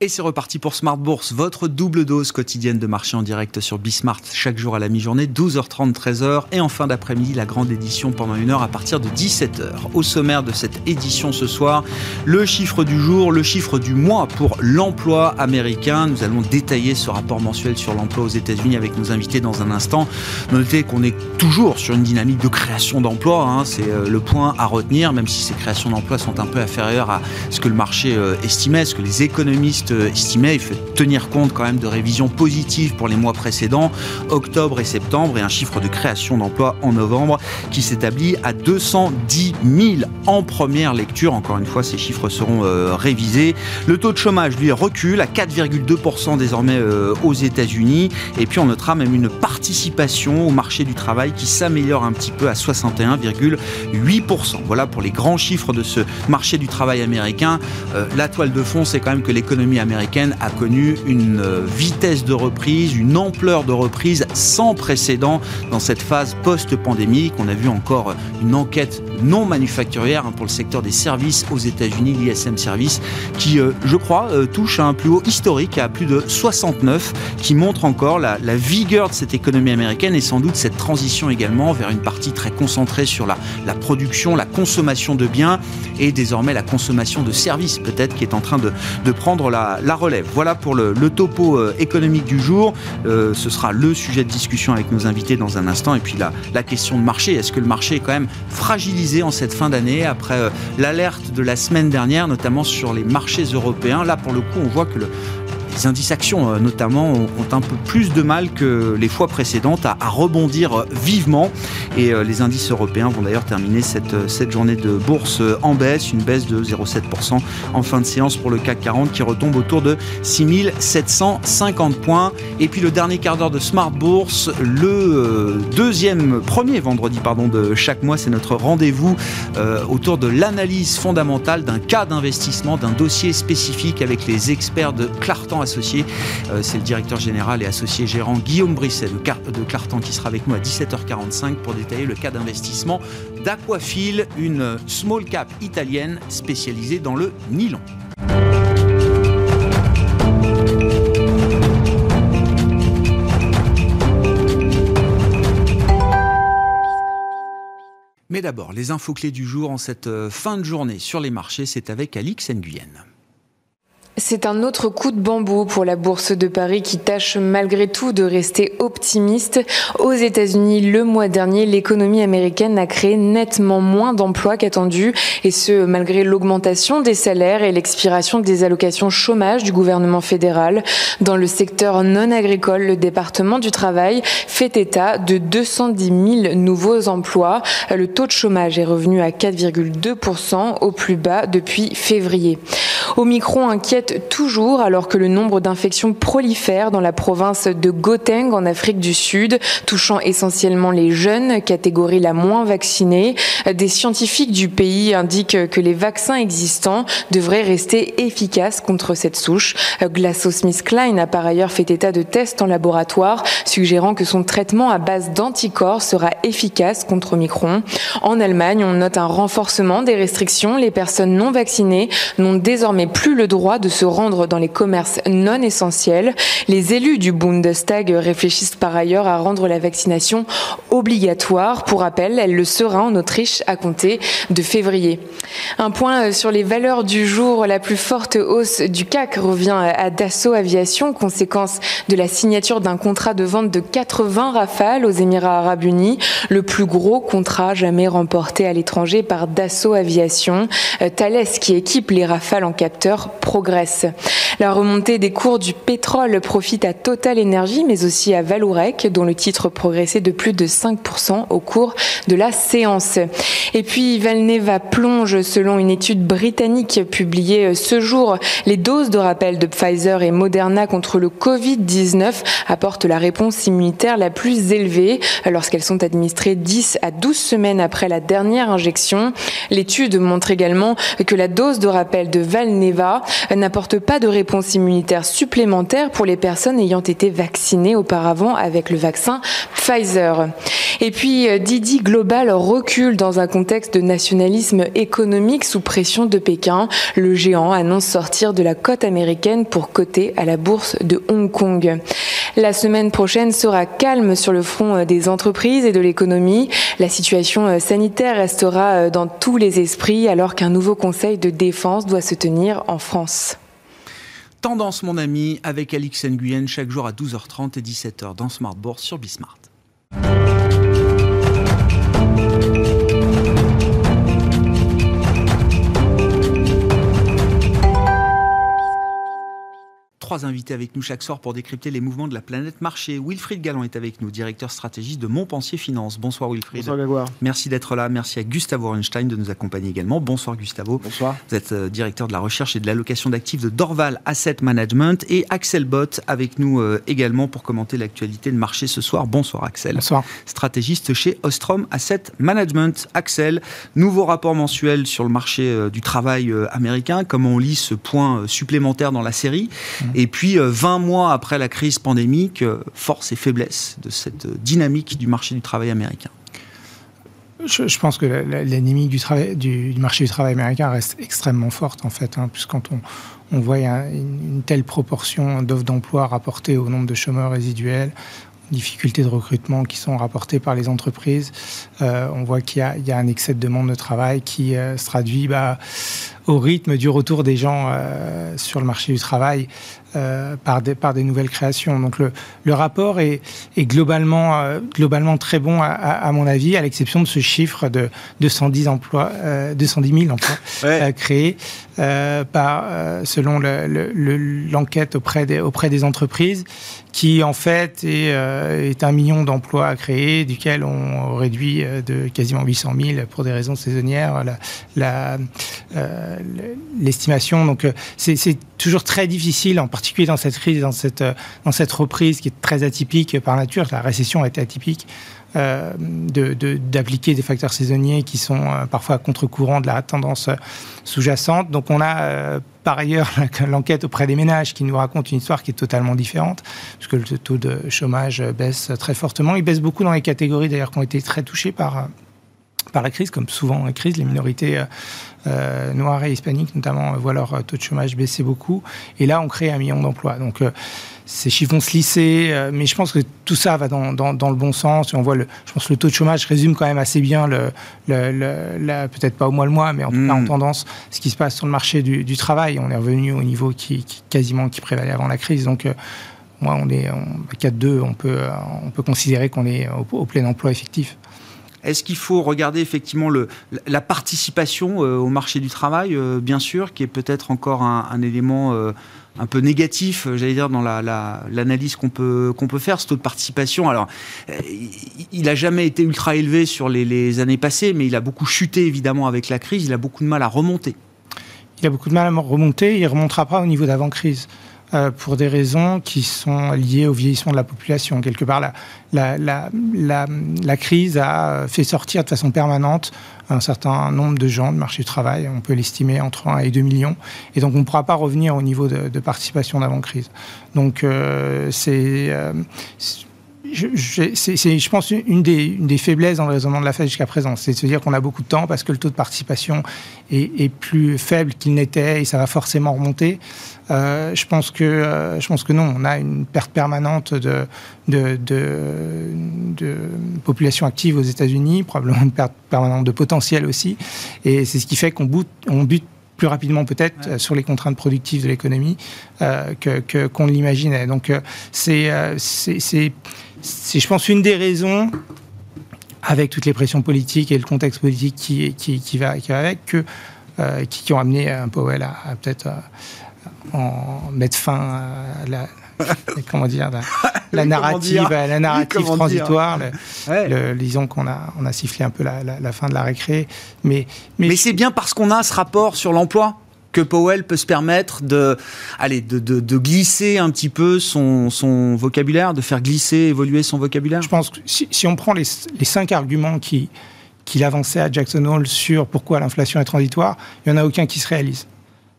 Et c'est reparti pour Smart Bourse, votre double dose quotidienne de marché en direct sur Bismart, chaque jour à la mi-journée, 12h30, 13h, et en fin d'après-midi, la grande édition pendant une heure à partir de 17h. Au sommaire de cette édition ce soir, le chiffre du jour, le chiffre du mois pour l'emploi américain. Nous allons détailler ce rapport mensuel sur l'emploi aux États-Unis avec nos invités dans un instant. Notez qu'on est toujours sur une dynamique de création d'emplois, hein. c'est euh, le point à retenir, même si ces créations d'emplois sont un peu inférieures à ce que le marché euh, estimait, ce que les économistes estimait. Il faut tenir compte quand même de révisions positives pour les mois précédents, octobre et septembre, et un chiffre de création d'emplois en novembre qui s'établit à 210 000 en première lecture. Encore une fois, ces chiffres seront euh, révisés. Le taux de chômage, lui, recule à 4,2% désormais euh, aux États-Unis. Et puis, on notera même une participation au marché du travail qui s'améliore un petit peu à 61,8%. Voilà pour les grands chiffres de ce marché du travail américain. Euh, la toile de fond, c'est quand même que l'économie américaine a connu une euh, vitesse de reprise, une ampleur de reprise sans précédent dans cette phase post-pandémique. On a vu encore une enquête non manufacturière hein, pour le secteur des services aux États-Unis, l'ISM Service, qui, euh, je crois, euh, touche à un plus haut historique, à plus de 69, qui montre encore la, vigueur de cette économie américaine et sans doute cette transition également vers une partie très concentrée sur la, production, la consommation de biens et désormais la consommation de services, peut-être, qui est en train de prendre la, la, relève. Voilà pour le, topo euh, économique du jour. Euh, ce sera le sujet de discussion avec nos invités dans un instant. Et puis la, la question de marché. Est-ce que le marché est quand même fragilisé en cette fin d'année après euh, l'alerte de la semaine dernière, notamment sur les marchés européens? Là, pour le coup, on voit que le, les indices actions, euh, notamment, ont un peu plus de mal que les fois précédentes à, rebondir euh, vivement. Et euh, les indices européens vont d'ailleurs terminer cette, journée de bourse en baisse, une baisse de 0,7% en fin de séance pour le CAC 40 qui retombe autour de 6750 points. Et puis le dernier quart d'heure de Smart Bourse, le deuxième, premier vendredi pardon, de chaque mois, c'est notre rendez-vous autour de l'analyse fondamentale d'un cas d'investissement, d'un dossier spécifique avec les experts de Clartan Euh, c'est le directeur général et associé gérant Guillaume Brisset de Clartan qui sera avec nous à 17h45 pour détailler le cas d'investissement d'Aquafil, une small cap italienne spécialisée dans le nylon. Mais d'abord, les infos clés du jour en cette euh, fin de journée sur les marchés, c'est avec Alix Nguyen. C'est un autre coup de bambou pour la bourse de Paris qui tâche malgré tout de rester optimiste. Aux États-Unis, le mois dernier, l'économie américaine a créé nettement moins d'emplois qu'attendu, et ce malgré l'augmentation des salaires et l'expiration des allocations chômage du gouvernement fédéral. Dans le secteur non agricole, le département du travail fait état de 210 000 nouveaux emplois. Le taux de chômage est revenu à 4,2% au plus bas depuis février. Omicron inquiète toujours alors que le nombre d'infections prolifère dans la province de Gauteng en Afrique du Sud, touchant essentiellement les jeunes, catégorie la moins vaccinée. Des scientifiques du pays indiquent que les vaccins existants devraient rester efficaces contre cette souche. GlaxoSmithKline a par ailleurs fait état de tests en laboratoire, suggérant que son traitement à base d'anticorps sera efficace contre Omicron. En Allemagne, on note un renforcement des restrictions. Les personnes non vaccinées n'ont désormais plus le droit de se rendre dans les commerces non essentiels. Les élus du Bundestag réfléchissent par ailleurs à rendre la vaccination obligatoire. Pour rappel, elle le sera en Autriche à compter de février. Un point sur les valeurs du jour. La plus forte hausse du CAC revient à Dassault Aviation, conséquence de la signature d'un contrat de vente de 80 rafales aux Émirats arabes unis, le plus gros contrat jamais remporté à l'étranger par Dassault Aviation. Thales, qui équipe les rafales en capteurs, progresse la remontée des cours du pétrole profite à Total Energy, mais aussi à Valourec, dont le titre progressait de plus de 5% au cours de la séance. Et puis Valneva plonge, selon une étude britannique publiée ce jour, les doses de rappel de Pfizer et Moderna contre le Covid-19 apportent la réponse immunitaire la plus élevée lorsqu'elles sont administrées 10 à 12 semaines après la dernière injection. L'étude montre également que la dose de rappel de Valneva n'apporte pas de réponse immunitaire supplémentaire pour les personnes ayant été vaccinées auparavant avec le vaccin Pfizer. Et puis euh, Didi Global recule dans un contexte de nationalisme économique sous pression de Pékin. Le géant annonce sortir de la cote américaine pour coter à la bourse de Hong Kong. La semaine prochaine sera calme sur le front euh, des entreprises et de l'économie. La situation euh, sanitaire restera dans tous les esprits alors qu'un nouveau conseil de défense doit se tenir en France. Tendance, mon ami, avec Alix Nguyen, chaque jour à 12h30 et 17h dans Smart Bourse sur Bismart. Trois invités avec nous chaque soir pour décrypter les mouvements de la planète marché. Wilfried Gallon est avec nous, directeur stratégiste de Montpensier Finance. Bonsoir Wilfried. Bonsoir Grégoire. Merci d'être là. Merci à Gustavo Einstein de nous accompagner également. Bonsoir Gustavo. Bonsoir. Vous êtes euh, directeur de la recherche et de l'allocation d'actifs de Dorval Asset Management et Axel Bott avec nous euh, également pour commenter l'actualité de marché ce soir. Bonsoir Axel. Bonsoir. Stratégiste chez Ostrom Asset Management. Axel, nouveau rapport mensuel sur le marché euh, du travail américain. Comment on lit ce point supplémentaire dans la série? Mmh. Et puis, 20 euh, mois après la crise pandémique, euh, force et faiblesse de cette dynamique du marché du travail américain. Je, pense que la, du, marché du travail américain reste extrêmement forte, en fait, hein, puisque quand on, voit une, telle proportion d'offres d'emploi rapportées au nombre de chômeurs résiduels, difficultés de recrutement qui sont rapportées par les entreprises, euh, on voit qu'il y, y, a un excès de demande de travail qui se traduit bah, au rythme du retour des gens sur le marché du travail. Euh, par, des, par des nouvelles créations. Donc le, le rapport est, est globalement, euh, globalement très bon à, à, mon avis, à l'exception de ce chiffre de 210, emplois, euh, 210 000 emplois euh, créés par, selon l'enquête le, auprès, des, auprès des entreprises, qui en fait est, est un million d'emplois à créer, duquel on réduit de quasiment 800 000 pour des raisons saisonnières l'estimation. Donc c'est toujours très difficile en particulier dans cette crise, dans euh, dans cette reprise qui est très atypique par nature, la récession a été euh, d'appliquer des facteurs saisonniers qui sont euh, parfois à contre-courant de la tendance sous-jacente. Donc on a par ailleurs l'enquête auprès des ménages qui nous raconte une histoire qui est totalement différente, puisque le taux de chômage baisse très fortement. Il baisse beaucoup dans les catégories d'ailleurs qui ont été très touchées par par la crise, comme souvent en crise, les minorités euh, noires et hispaniques notamment voient leur taux de chômage baisser beaucoup. Et là, on crée un million d'emplois. Donc euh, ces chiffres vont se lisser, euh, mais je pense que tout ça va dans, dans, le bon sens. On voit, le, je pense que le taux de chômage résume quand même assez bien, le, le, peut-être pas au mois le mois, mais en tout cas en hmm. tendance, ce qui se passe sur le marché du, du travail. On est revenu au niveau qui, quasiment qui prévalait avant la crise. Donc moi, on est à 4-2, on peut, on peut considérer qu'on est au plein emploi effectif. Est-ce qu'il faut regarder effectivement le, la participation euh, au marché du travail, euh, bien sûr, qui est peut-être encore un, élément euh, un peu négatif, j'allais dire, dans l'analyse qu'on peut, qu'on peut faire, ce taux de participation. Alors, il n'a jamais été ultra élevé sur les, les, années passées, mais il a beaucoup chuté, évidemment, avec la crise. Il a beaucoup de mal à remonter. Il a beaucoup de mal à remonter. Il ne remontera pas au niveau d'avant-crise. Euh, pour des raisons qui sont liées au vieillissement de la population. Quelque part, la, la, la, la, crise a fait sortir de façon permanente un certain nombre de gens du marché du travail. On peut l'estimer entre 1 et 2 millions. Et donc, on ne pourra pas revenir au niveau de, participation d'avant-crise. Donc, euh, c'est... Euh, c'est, je pense, une des, faiblesses dans le raisonnement de la Fed jusqu'à présent. C'est de se dire qu'on a beaucoup de temps parce que le taux de participation est, plus faible qu'il n'était et ça va forcément remonter. Euh, je, pense que, euh, je pense que non, on a une perte permanente de, population active aux États-Unis, probablement une perte permanente de potentiel aussi. Et c'est ce qui fait qu'on bute, on bute plus rapidement peut-être ouais. sur les contraintes productives de l'économie euh, que, qu'on l'imaginait. Donc euh, c'est, euh, c'est, c'est, c'est, je pense, une des raisons avec toutes les pressions politiques et le contexte politique qui, qui, qui, va, qui va avec, que, euh, qui, qui, ont amené un Powell à, à peut-être en mettre fin à la, comment dire, la, narrative, la narrative transitoire. disons qu'on a, on a sifflé un peu la, fin de la récré. Mais, mais, mais c'est bien parce qu'on a ce rapport sur l'emploi que Powell peut se permettre de, allez, de, de, de glisser un petit peu son, son, vocabulaire, de faire glisser, évoluer son vocabulaire Je pense que si, si on prend les, les cinq arguments qui, qu'il avançait à Jackson Hole sur pourquoi l'inflation est transitoire, il n'y en a aucun qui se réalise.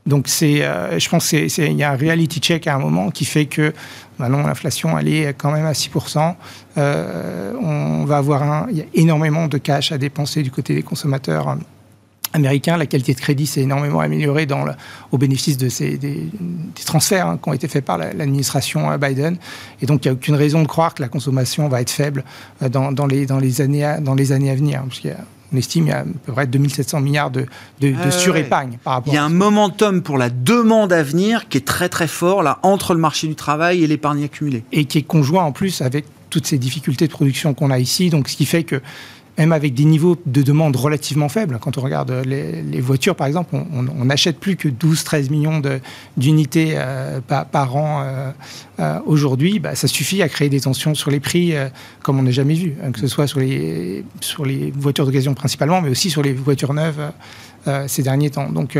Donc c'est, je pense qu'il y a un reality check à un moment qui fait que maintenant l'inflation elle est quand même à 6%. on va avoir un, il y a énormément de cash à dépenser du côté des consommateurs américain, la qualité de crédit s'est énormément améliorée au bénéfice de ces, des, transferts hein, qui ont été faits par l'administration euh, Biden. Et donc, il n'y a aucune raison de croire que la consommation va être faible euh, dans, les, dans, les, années à, dans les années à venir. A à peu près 2700 milliards de, de, de surépargne par rapport Il y a un momentum pour la demande à venir qui est très très fort là entre le marché du travail et l'épargne accumulée. Et qui est conjoint en plus avec toutes ces difficultés de production qu'on a ici. Donc ce qui fait que même avec des niveaux de demande relativement faibles. Quand on regarde les, voitures, par exemple, on n'achète plus que 12-13 millions d'unités euh, par, an euh, euh, aujourd'hui. Bah, ça suffit à créer des tensions sur les prix comme on n'a jamais vu, hein, que ce soit sur les, voitures d'occasion principalement, mais aussi sur les voitures neuves. ces derniers temps. Donc,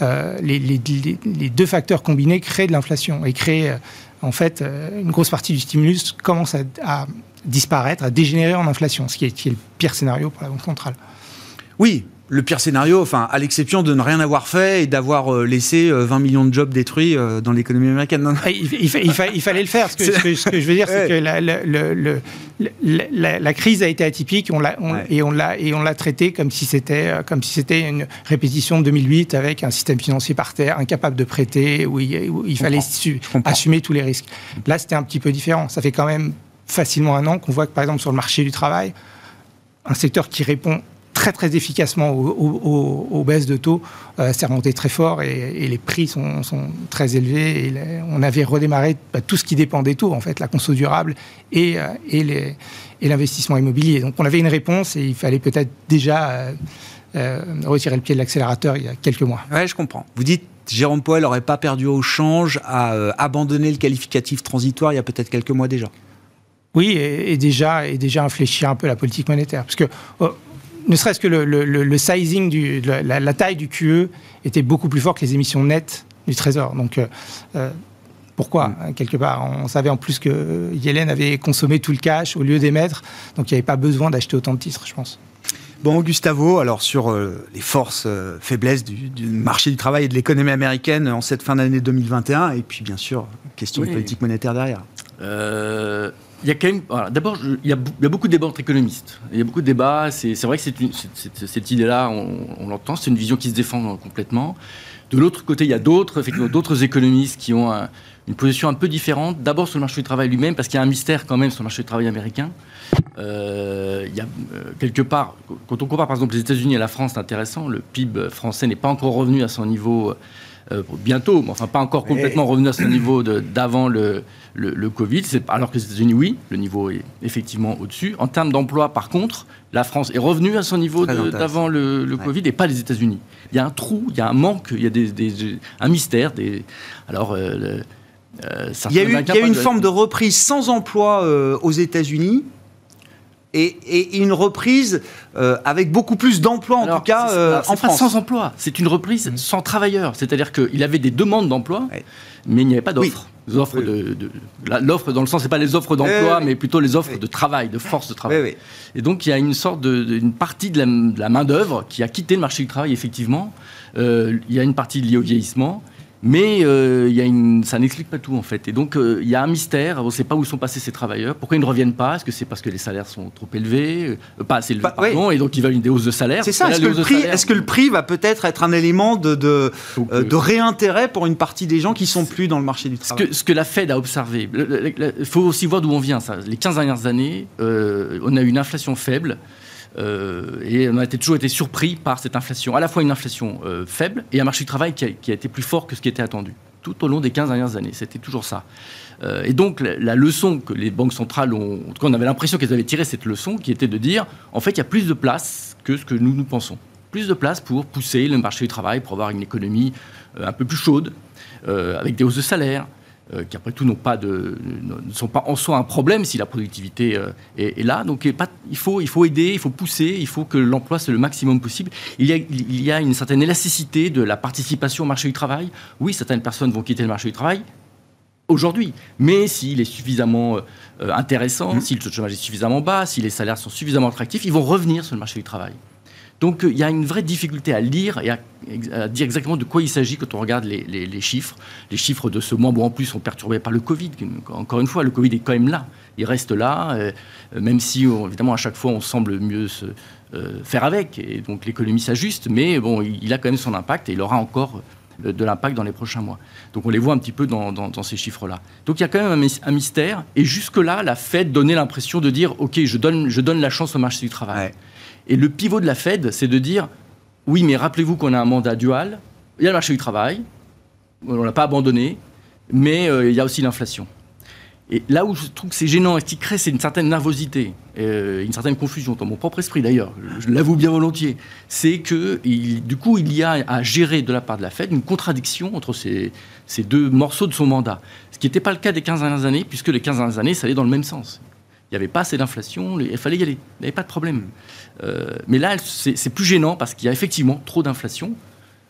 les, les, deux facteurs combinés créent de l'inflation et créent, en fait, une grosse partie du stimulus commence à disparaître, à dégénérer en inflation, ce qui est, le pire scénario pour la Banque centrale. Oui, le pire scénario, enfin, à l'exception de ne rien avoir fait et d'avoir euh, laissé 20 euh, millions de jobs détruits euh, dans l'économie américaine. Il, fallait le faire. Ce que, ce que, je veux dire, c'est que la, la, crise a été atypique on et on l'a et on l'a traité comme si c'était comme si c'était une répétition de 2008 avec un système financier par terre, incapable de prêter, où il, fallait assumer tous les risques. Là, c'était un petit peu différent. Ça fait quand même facilement un an qu'on voit que, par exemple, sur le marché du travail, un secteur qui répond très très efficacement aux, baisses de taux, euh, s'est remonté très fort et, les prix sont, très élevés. On avait redémarré bah, tout ce qui dépend des taux, en fait, la conso durable et, euh, et l'investissement immobilier. Donc on avait une réponse et il fallait peut-être déjà euh, retirer le pied de l'accélérateur il y a quelques mois. Oui, je comprends. Vous dites Jérôme Poel n'aurait pas perdu au change à abandonner le qualificatif transitoire il y a peut-être quelques mois déjà. Oui, et, déjà, et déjà infléchir un peu la politique monétaire. Parce que, oh, ne serait-ce que le, sizing, du, la, taille du QE était beaucoup plus fort que les émissions nettes du Trésor. Donc, euh, euh, pourquoi, mm. hein, quelque part? On savait en plus que Yellen avait consommé tout le cash au lieu d'émettre, donc il n'y avait pas besoin d'acheter autant de titres, je pense. Bon, Gustavo, alors sur euh, les forces, faiblesses du, marché du travail et de l'économie américaine en cette fin d'année 2021, et puis bien sûr, question de politique monétaire derrière. Euh, il y a quand même. D'abord, il, y a beaucoup de débats entre économistes. Il y a beaucoup de débats. C'est vrai que cette idée-là, on, l'entend. C'est une vision qui se défend complètement. De l'autre côté, il y a d'autres économistes qui ont une position un peu différente. D'abord sur le marché du travail lui-même, parce qu'il y a un mystère quand même sur le marché du travail américain. Euh, il y a euh, quelque part, quand on compare par exemple les États-Unis et la France, c'est intéressant. Le PIB français n'est pas encore revenu à son niveau euh, bientôt, mais enfin pas encore complètement revenu à son niveau d'avant le, le, Covid. Alors que les États-Unis, oui, le niveau est effectivement au-dessus. En termes d'emploi, par contre, la France est revenue à son niveau d'avant le, Covid et pas les États-Unis. Il y a un trou, il y a un manque, il y a des, un mystère. Des, alors, euh, euh, il y a eu, il y a eu une forme de reprise sans emploi aux États-Unis et, une reprise euh, avec beaucoup plus d'emplois, en tout cas, euh, en France. sans emploi, c'est une reprise mmh. sans travailleurs. C'est-à-dire qu'il avait des demandes d'emploi, mais il n'y avait pas d'offres. Offres de, l'offre dans le sens, c'est pas les offres d'emploi, mais plutôt les offres de travail, de force de travail. Et donc il y a une sorte de, une partie de la, main d'œuvre qui a quitté le marché du travail effectivement. Euh, il y a une partie liée au vieillissement. Mais euh, y a une, ça n'explique pas tout en fait. Et donc euh, il y a un mystère. On ne sait pas où sont passés ces travailleurs. Pourquoi ils ne reviennent pas? Est-ce que c'est parce que les salaires sont trop élevés, euh, pas assez élevés, pardon, et donc ils veulent une des hausses de salaire C'est ça. Est-ce que, le prix, est que le prix va peut-être être un élément de, de, de, réintérêt pour une partie des gens qui sont plus dans le marché du travail Ce que, ce que la Fed a observé, il faut aussi voir d'où on vient. Ça. Les 15 dernières années, on a eu une inflation faible. Euh, et on a toujours été surpris par cette inflation, à la fois une inflation euh, faible et un marché du travail qui a, été plus fort que ce qui était attendu, tout au long des 15 dernières années. C'était toujours ça. Euh, et donc, la, leçon que les banques centrales ont, en tout cas, on avait l'impression qu'elles avaient tiré cette leçon, qui était de dire, en fait, il y a plus de place que ce que nous nous pensons. Plus de place pour pousser le marché du travail, pour avoir une économie un peu plus chaude, avec des hausses de salaire, qui après tout pas de, ne sont pas en soi un problème si la productivité euh, est, là. Donc il, faut, il faut aider, il faut pousser, il faut que l'emploi soit le maximum possible. Il y, a, il y a une certaine élasticité de la participation au marché du travail. Oui, certaines personnes vont quitter le marché du travail, aujourd'hui. Mais s'il est suffisamment euh, intéressant, mmh. si le taux de chômage est suffisamment bas, si les salaires sont suffisamment attractifs, ils vont revenir sur le marché du travail. Donc il y a une vraie difficulté à lire et à, dire exactement de quoi il s'agit quand on regarde les, chiffres. Les chiffres de ce mois, bon, en plus, sont perturbés par le Covid. Encore une fois, le Covid est quand même là. Il reste là, euh, même si, évidemment, à chaque fois, on semble mieux se euh, faire avec. Et donc l'économie s'ajuste, mais bon, il a quand même son impact et il aura encore de l'impact dans les prochains mois. Donc on les voit un petit peu dans, ces chiffres-là. Donc il y a quand même un, mystère. Et jusque-là, la Fed donnait l'impression de dire, OK, je donne, je donne la chance au marché du travail. Et le pivot de la Fed, c'est de dire oui, mais rappelez-vous qu'on a un mandat dual, il y a le marché du travail, on ne l'a pas abandonné, mais euh, il y a aussi l'inflation. Et là où je trouve que c'est gênant et ce qui crée, c'est une certaine nervosité, euh, une certaine confusion, dans mon propre esprit d'ailleurs, je l'avoue bien volontiers, c'est que du coup, il y a à gérer de la part de la Fed une contradiction entre ces, ces deux morceaux de son mandat. Ce qui n'était pas le cas des 15 dernières années, puisque les 15 dernières années, ça allait dans le même sens. Il n'y avait pas assez d'inflation, il fallait y aller, il n'y avait pas de problème. Euh, mais là, c'est plus gênant parce qu'il y a effectivement trop d'inflation.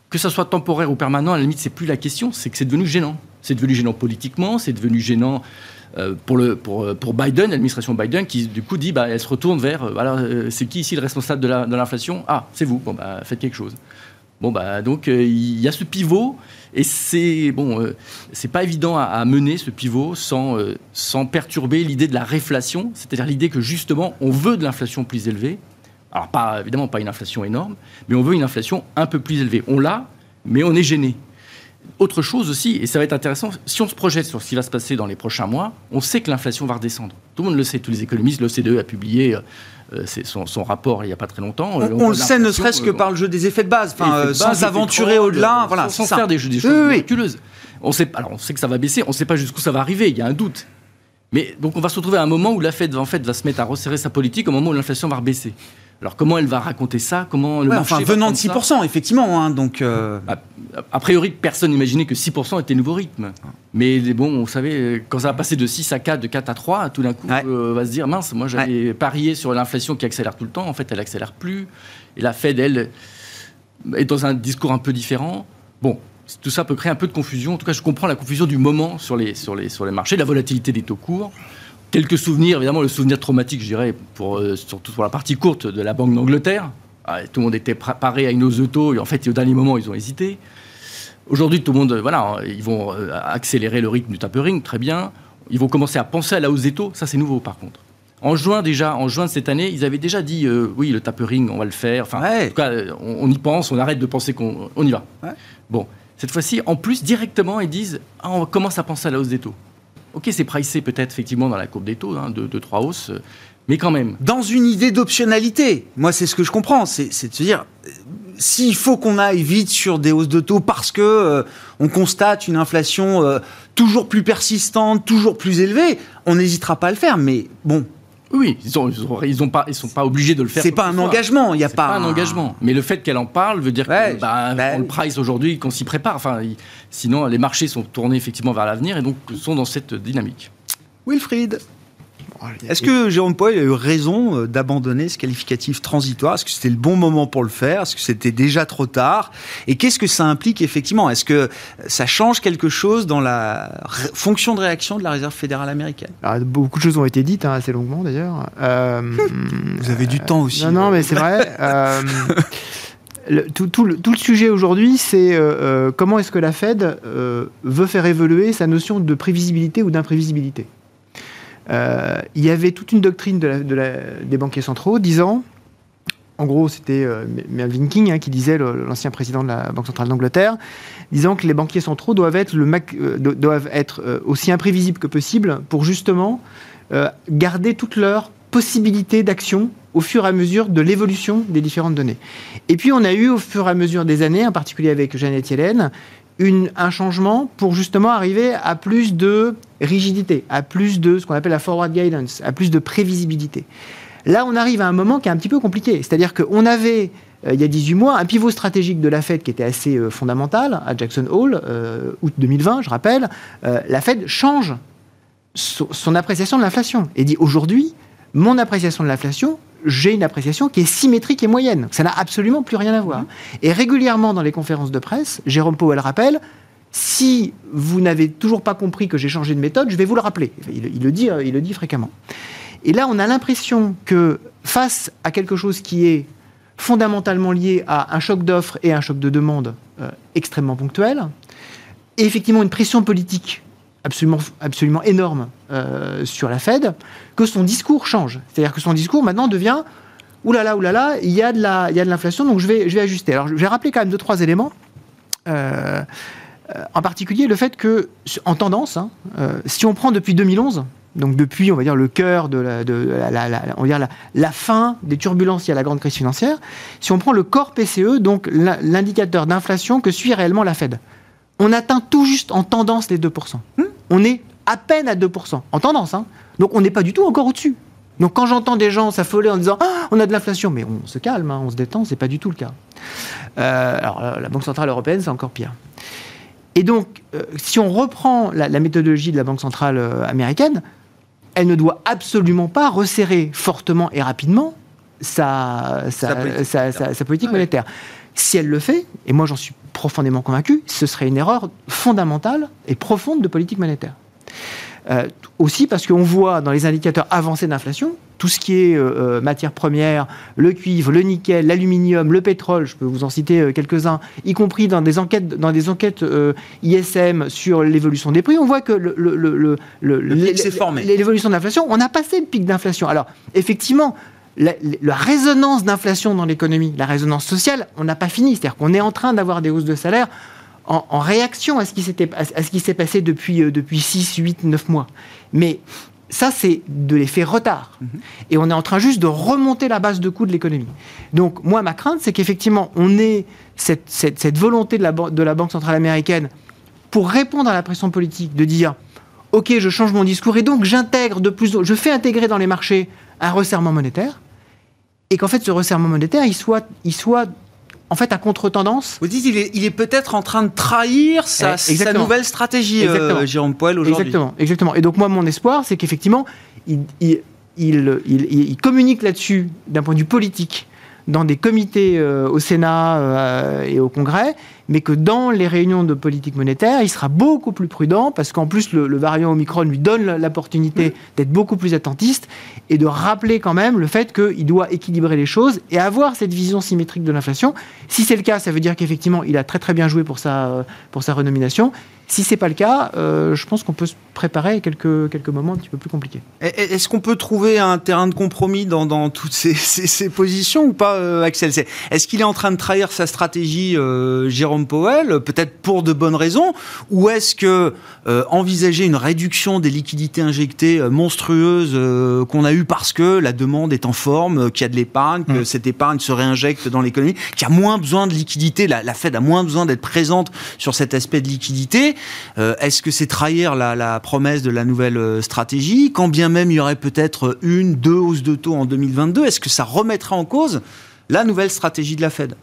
Que ça soit temporaire ou permanent, à la limite, c'est plus la question, c'est que c'est devenu gênant. C'est devenu gênant politiquement, c'est devenu gênant euh, pour, le, pour, euh, pour Biden, l'administration Biden, qui du coup dit, bah, elle se retourne vers, alors, c'est qui ici le responsable de l'inflation? Ah, c'est vous, bon, bah, faites quelque chose. Bon, bah, donc il y a ce pivot, et c'est bon, c'est pas évident à, mener ce pivot sans, sans perturber l'idée de la réflation, c'est-à-dire l'idée que justement on veut de l'inflation plus élevée, alors, pas, évidemment, pas une inflation énorme, mais on veut une inflation un peu plus élevée. On l'a, mais on est gêné. Autre chose aussi, et ça va être intéressant, si on se projette sur ce qui va se passer dans les prochains mois, on sait que l'inflation va redescendre. Tout le monde le sait, tous les économistes, l'OCDE a publié euh, son, rapport il n'y a pas très longtemps. On, le sait ne serait-ce que par le jeu des effets de base, enfin, sans s'aventurer au-delà, voilà, sans, faire des, des choses miraculeuses. On sait, alors on sait que ça va baisser, on ne sait pas jusqu'où ça va arriver, il y a un doute. Mais donc on va se retrouver à un moment où la Fed en fait, va se mettre à resserrer sa politique au moment où l'inflation va rebaisser. Alors comment elle va raconter ça? Comment le enfin, venant de 6%, effectivement. Hein, donc, euh, a, priori, personne n'imaginait que 6% était nouveau rythme. Mais bon, vous savez, quand ça va passer de 6 à 4, de 4 à 3, tout d'un coup, euh, on va se dire, mince, moi j'avais parié sur l'inflation qui accélère tout le temps. En fait, elle accélère plus. Et la Fed, elle, est dans un discours un peu différent. Bon, tout ça peut créer un peu de confusion. En tout cas, je comprends la confusion du moment sur les, sur les, sur les marchés, la volatilité des taux courts. Quelques souvenirs, évidemment, le souvenir traumatique, je dirais, pour, euh, surtout pour la partie courte de la Banque d'Angleterre. Ah, tout le monde était préparé à une hausse de taux, et en fait, au dernier moment, ils ont hésité. Aujourd'hui, tout le monde, voilà, ils vont euh, accélérer le rythme du tapering, très bien. Ils vont commencer à penser à la hausse des taux, ça c'est nouveau par contre. En juin déjà, en juin de cette année, ils avaient déjà dit euh, oui, le tapering, on va le faire. Enfin, en tout cas, on, y pense, on arrête de penser qu'on y va. Bon, cette fois-ci, en plus, directement, ils disent ah, on commence à penser à la hausse des taux. Ok, c'est pricé peut-être effectivement dans la courbe des taux, hein, de, trois hausses, mais quand même. Dans une idée d'optionnalité, moi c'est ce que je comprends, c'est de se dire, s'il faut qu'on aille vite sur des hausses de taux parce que euh, on constate une inflation euh, toujours plus persistante, toujours plus élevée, on n'hésitera pas à le faire. Mais bon, oui, ils ne ils ont, pas, ils sont pas obligés de le faire. C'est pas un engagement, il y a pas, pas un engagement. Mais le fait qu'elle en parle veut dire qu'on bah, bah le price aujourd'hui, qu'on s'y prépare. Enfin, sinon, les marchés sont tournés effectivement vers l'avenir et donc sont dans cette dynamique. Wilfried. Est-ce que Jérôme Paul a eu raison euh, d'abandonner ce qualificatif transitoire? Est-ce que c'était le bon moment pour le faire? Est-ce que c'était déjà trop tard? Et qu'est-ce que ça implique effectivement? Est-ce que ça change quelque chose dans la fonction de réaction de la Réserve fédérale américaine? Beaucoup de choses ont été dites, hein, assez longuement d'ailleurs. Euh, Vous avez du temps aussi. Non, non, mais c'est vrai. Euh, tout, le, sujet aujourd'hui, c'est comment est-ce que la Fed veut faire évoluer sa notion de prévisibilité ou d'imprévisibilité. Euh, il y avait toute une doctrine des banquiers centraux disant, en gros c'était euh, Melvin King hein, qui disait, l'ancien président de la Banque centrale d'Angleterre, disant que les banquiers centraux doivent être, euh, aussi imprévisibles que possible pour justement garder toute leur possibilité d'action au fur et à mesure de l'évolution des différentes données. Et puis on a eu au fur et à mesure des années, en particulier avec Jeannette Yellen, un changement pour justement arriver à plus de rigidité, à plus de ce qu'on appelle la forward guidance, à plus de prévisibilité. Là, on arrive à un moment qui est un petit peu compliqué. C'est-à-dire qu'on avait, euh, il y a 18 mois, un pivot stratégique de la Fed qui était assez euh, fondamental, à Jackson Hole, euh, août 2020, je rappelle. la Fed change son appréciation de l'inflation et dit aujourd'hui, mon appréciation de l'inflation, j'ai une appréciation qui est symétrique et moyenne. Ça n'a absolument plus rien à voir. Et régulièrement dans les conférences de presse, Jérôme Powell rappelle si vous n'avez toujours pas compris que j'ai changé de méthode, je vais vous le rappeler. Il, le dit, il le dit fréquemment. Et là, on a l'impression que face à quelque chose qui est fondamentalement liée à un choc d'offres et un choc de demande euh, extrêmement ponctuel, et effectivement une pression politique absolument, absolument énorme euh, sur la Fed, que son discours change. C'est-à-dire que son discours maintenant devient oulala, oulala, il y a de l'inflation, donc je vais, je vais ajuster. Alors je vais rappeler quand même deux, trois éléments. Euh, en particulier le fait que, en tendance, hein, si on prend depuis 2011, donc depuis, on va dire, le cœur de la, on va dire la, fin des turbulences il y a la grande crise financière, si on prend le corps PCE, donc l'indicateur d'inflation que suit réellement la Fed, on atteint tout juste en tendance les 2%. Hmm? On est à peine à 2%, en tendance. Hein. Donc on n'est pas du tout encore au-dessus. Donc quand j'entends des gens s'affoler en disant ah, on a de l'inflation, mais on se calme, hein, on se détend, c'est pas du tout le cas. Euh, alors la Banque centrale européenne, c'est encore pire. Et donc, euh, si on reprend la, méthodologie de la Banque centrale euh, américaine, elle ne doit absolument pas resserrer fortement et rapidement sa, politique, monétaire. Si elle le fait, et moi j'en suis profondément convaincu, ce serait une erreur fondamentale et profonde de politique monétaire. Euh, aussi parce qu'on voit dans les indicateurs avancés d'inflation, tout ce qui est euh, euh, matières premières, le cuivre, le nickel, l'aluminium, le pétrole, je peux vous en citer quelques-uns, y compris dans des enquêtes, dans des enquêtes ISM sur l'évolution des prix, on voit que l'évolution de l'inflation, on a passé le pic d'inflation. Alors, effectivement, la, résonance d'inflation dans l'économie, la résonance sociale, on n'a pas fini. C'est-à-dire qu'on est en train d'avoir des hausses de salaire en, réaction à ce qui s'est passé depuis, euh, depuis 6, 8, 9 mois. Mais ça, c'est de l'effet retard. Mhm. Et on est en train juste de remonter la base de coût de l'économie. Donc, moi, ma crainte, c'est qu'effectivement, on ait cette, cette, volonté de la, de la Banque centrale américaine pour répondre à la pression politique de dire OK, je change mon discours et donc j'intègre de plus, je fais intégrer dans les marchés un resserrement monétaire et qu'en fait ce resserrement monétaire il soit, il soit en fait à contre-tendance. Vous dites il est, il est peut-être en train de trahir sa, sa nouvelle stratégie, euh, Jérôme Poel, aujourd'hui. Exactement, exactement. Et donc moi, mon espoir, c'est qu'effectivement, il, il, il, il, communique là-dessus d'un point de vue politique dans des comités euh, au Sénat euh, et au Congrès, mais que dans les réunions de politique monétaire, il sera beaucoup plus prudent parce qu'en plus le, variant Omicron lui donne l'opportunité d'être beaucoup plus attentiste et de rappeler quand même le fait qu'il doit équilibrer les choses et avoir cette vision symétrique de l'inflation. Si c'est le cas, ça veut dire qu'effectivement il a très très bien joué pour sa, pour sa renomination. Si c'est pas le cas, euh, je pense qu'on peut se préparer à quelques, quelques moments un petit peu plus compliqués. Est-ce qu'on peut trouver un terrain de compromis dans, dans toutes ces, ces, positions ou pas, euh, Axel Est-ce qu'il est en train de trahir sa stratégie, euh, Jérôme Powell, peut-être pour de bonnes raisons, ou est-ce que envisager une réduction des liquidités injectées monstrueuses qu'on a eues parce que la demande est en forme, qu'il y a de l'épargne, que mmh. cette épargne se réinjecte dans l'économie, qu'il y a moins besoin de liquidité, la, la Fed a moins besoin d'être présente sur cet aspect de liquidité euh, est-ce que c'est trahir la, promesse de la nouvelle euh, stratégie Quand bien même il y aurait peut-être une, deux hausses de taux en 2022, est-ce que ça remettrait en cause la nouvelle stratégie de la Fed?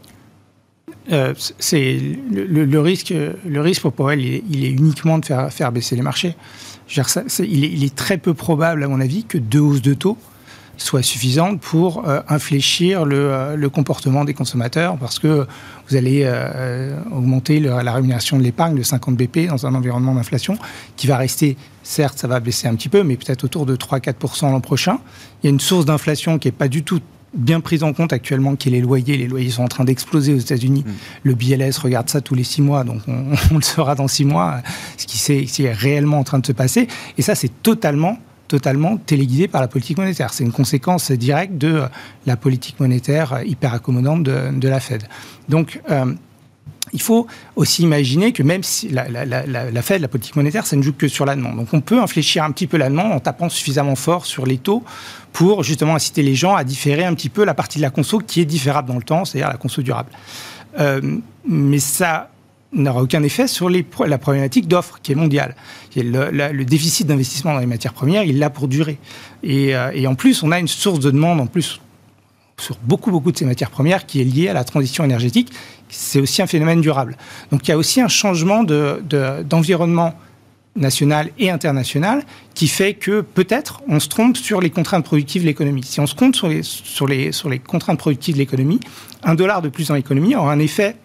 Euh, le, risque, le risque pour Powell, il est, uniquement de faire, baisser les marchés. il, est, très peu probable, à mon avis, que deux hausses de taux soit suffisante pour infléchir euh, le, comportement des consommateurs parce que vous allez euh, augmenter la rémunération de l'épargne de 50 BP dans un environnement d'inflation qui va rester, certes, ça va baisser un petit peu, mais peut-être autour de 3-4% l'an prochain. Il y a une source d'inflation qui n'est pas du tout bien prise en compte actuellement, qui est les loyers. Les loyers sont en train d'exploser aux États-Unis. Mm. Le BLS regarde ça tous les six mois, donc on, on le saura dans six mois, ce qui est réellement en train de se passer. Et ça, c'est totalement totalement téléguidé par la politique monétaire. C'est une conséquence directe de la politique monétaire hyper accommodante de, la Fed. Donc, euh, il faut aussi imaginer que même si la, la, Fed, la politique monétaire, ça ne joue que sur la demande. Donc on peut infléchir un petit peu la demande en tapant suffisamment fort sur les taux pour justement inciter les gens à différer un petit peu la partie de la conso qui est différable dans le temps, c'est-à-dire la conso durable. Euh, mais ça n'aura aucun effet sur la problématique d'offre qui est mondiale. Le, le déficit d'investissement dans les matières premières, il l'a pour durer. Et, euh, et, en plus, on a une source de demande en plus sur beaucoup, beaucoup de ces matières premières qui est liée à la transition énergétique. C'est aussi un phénomène durable. Donc il y a aussi un changement d'environnement de, national et international qui fait que peut-être on se trompe sur les contraintes productives de l'économie. Si on se compte sur les, sur les contraintes productives de l'économie, un dollar de plus dans l'économie aura un effet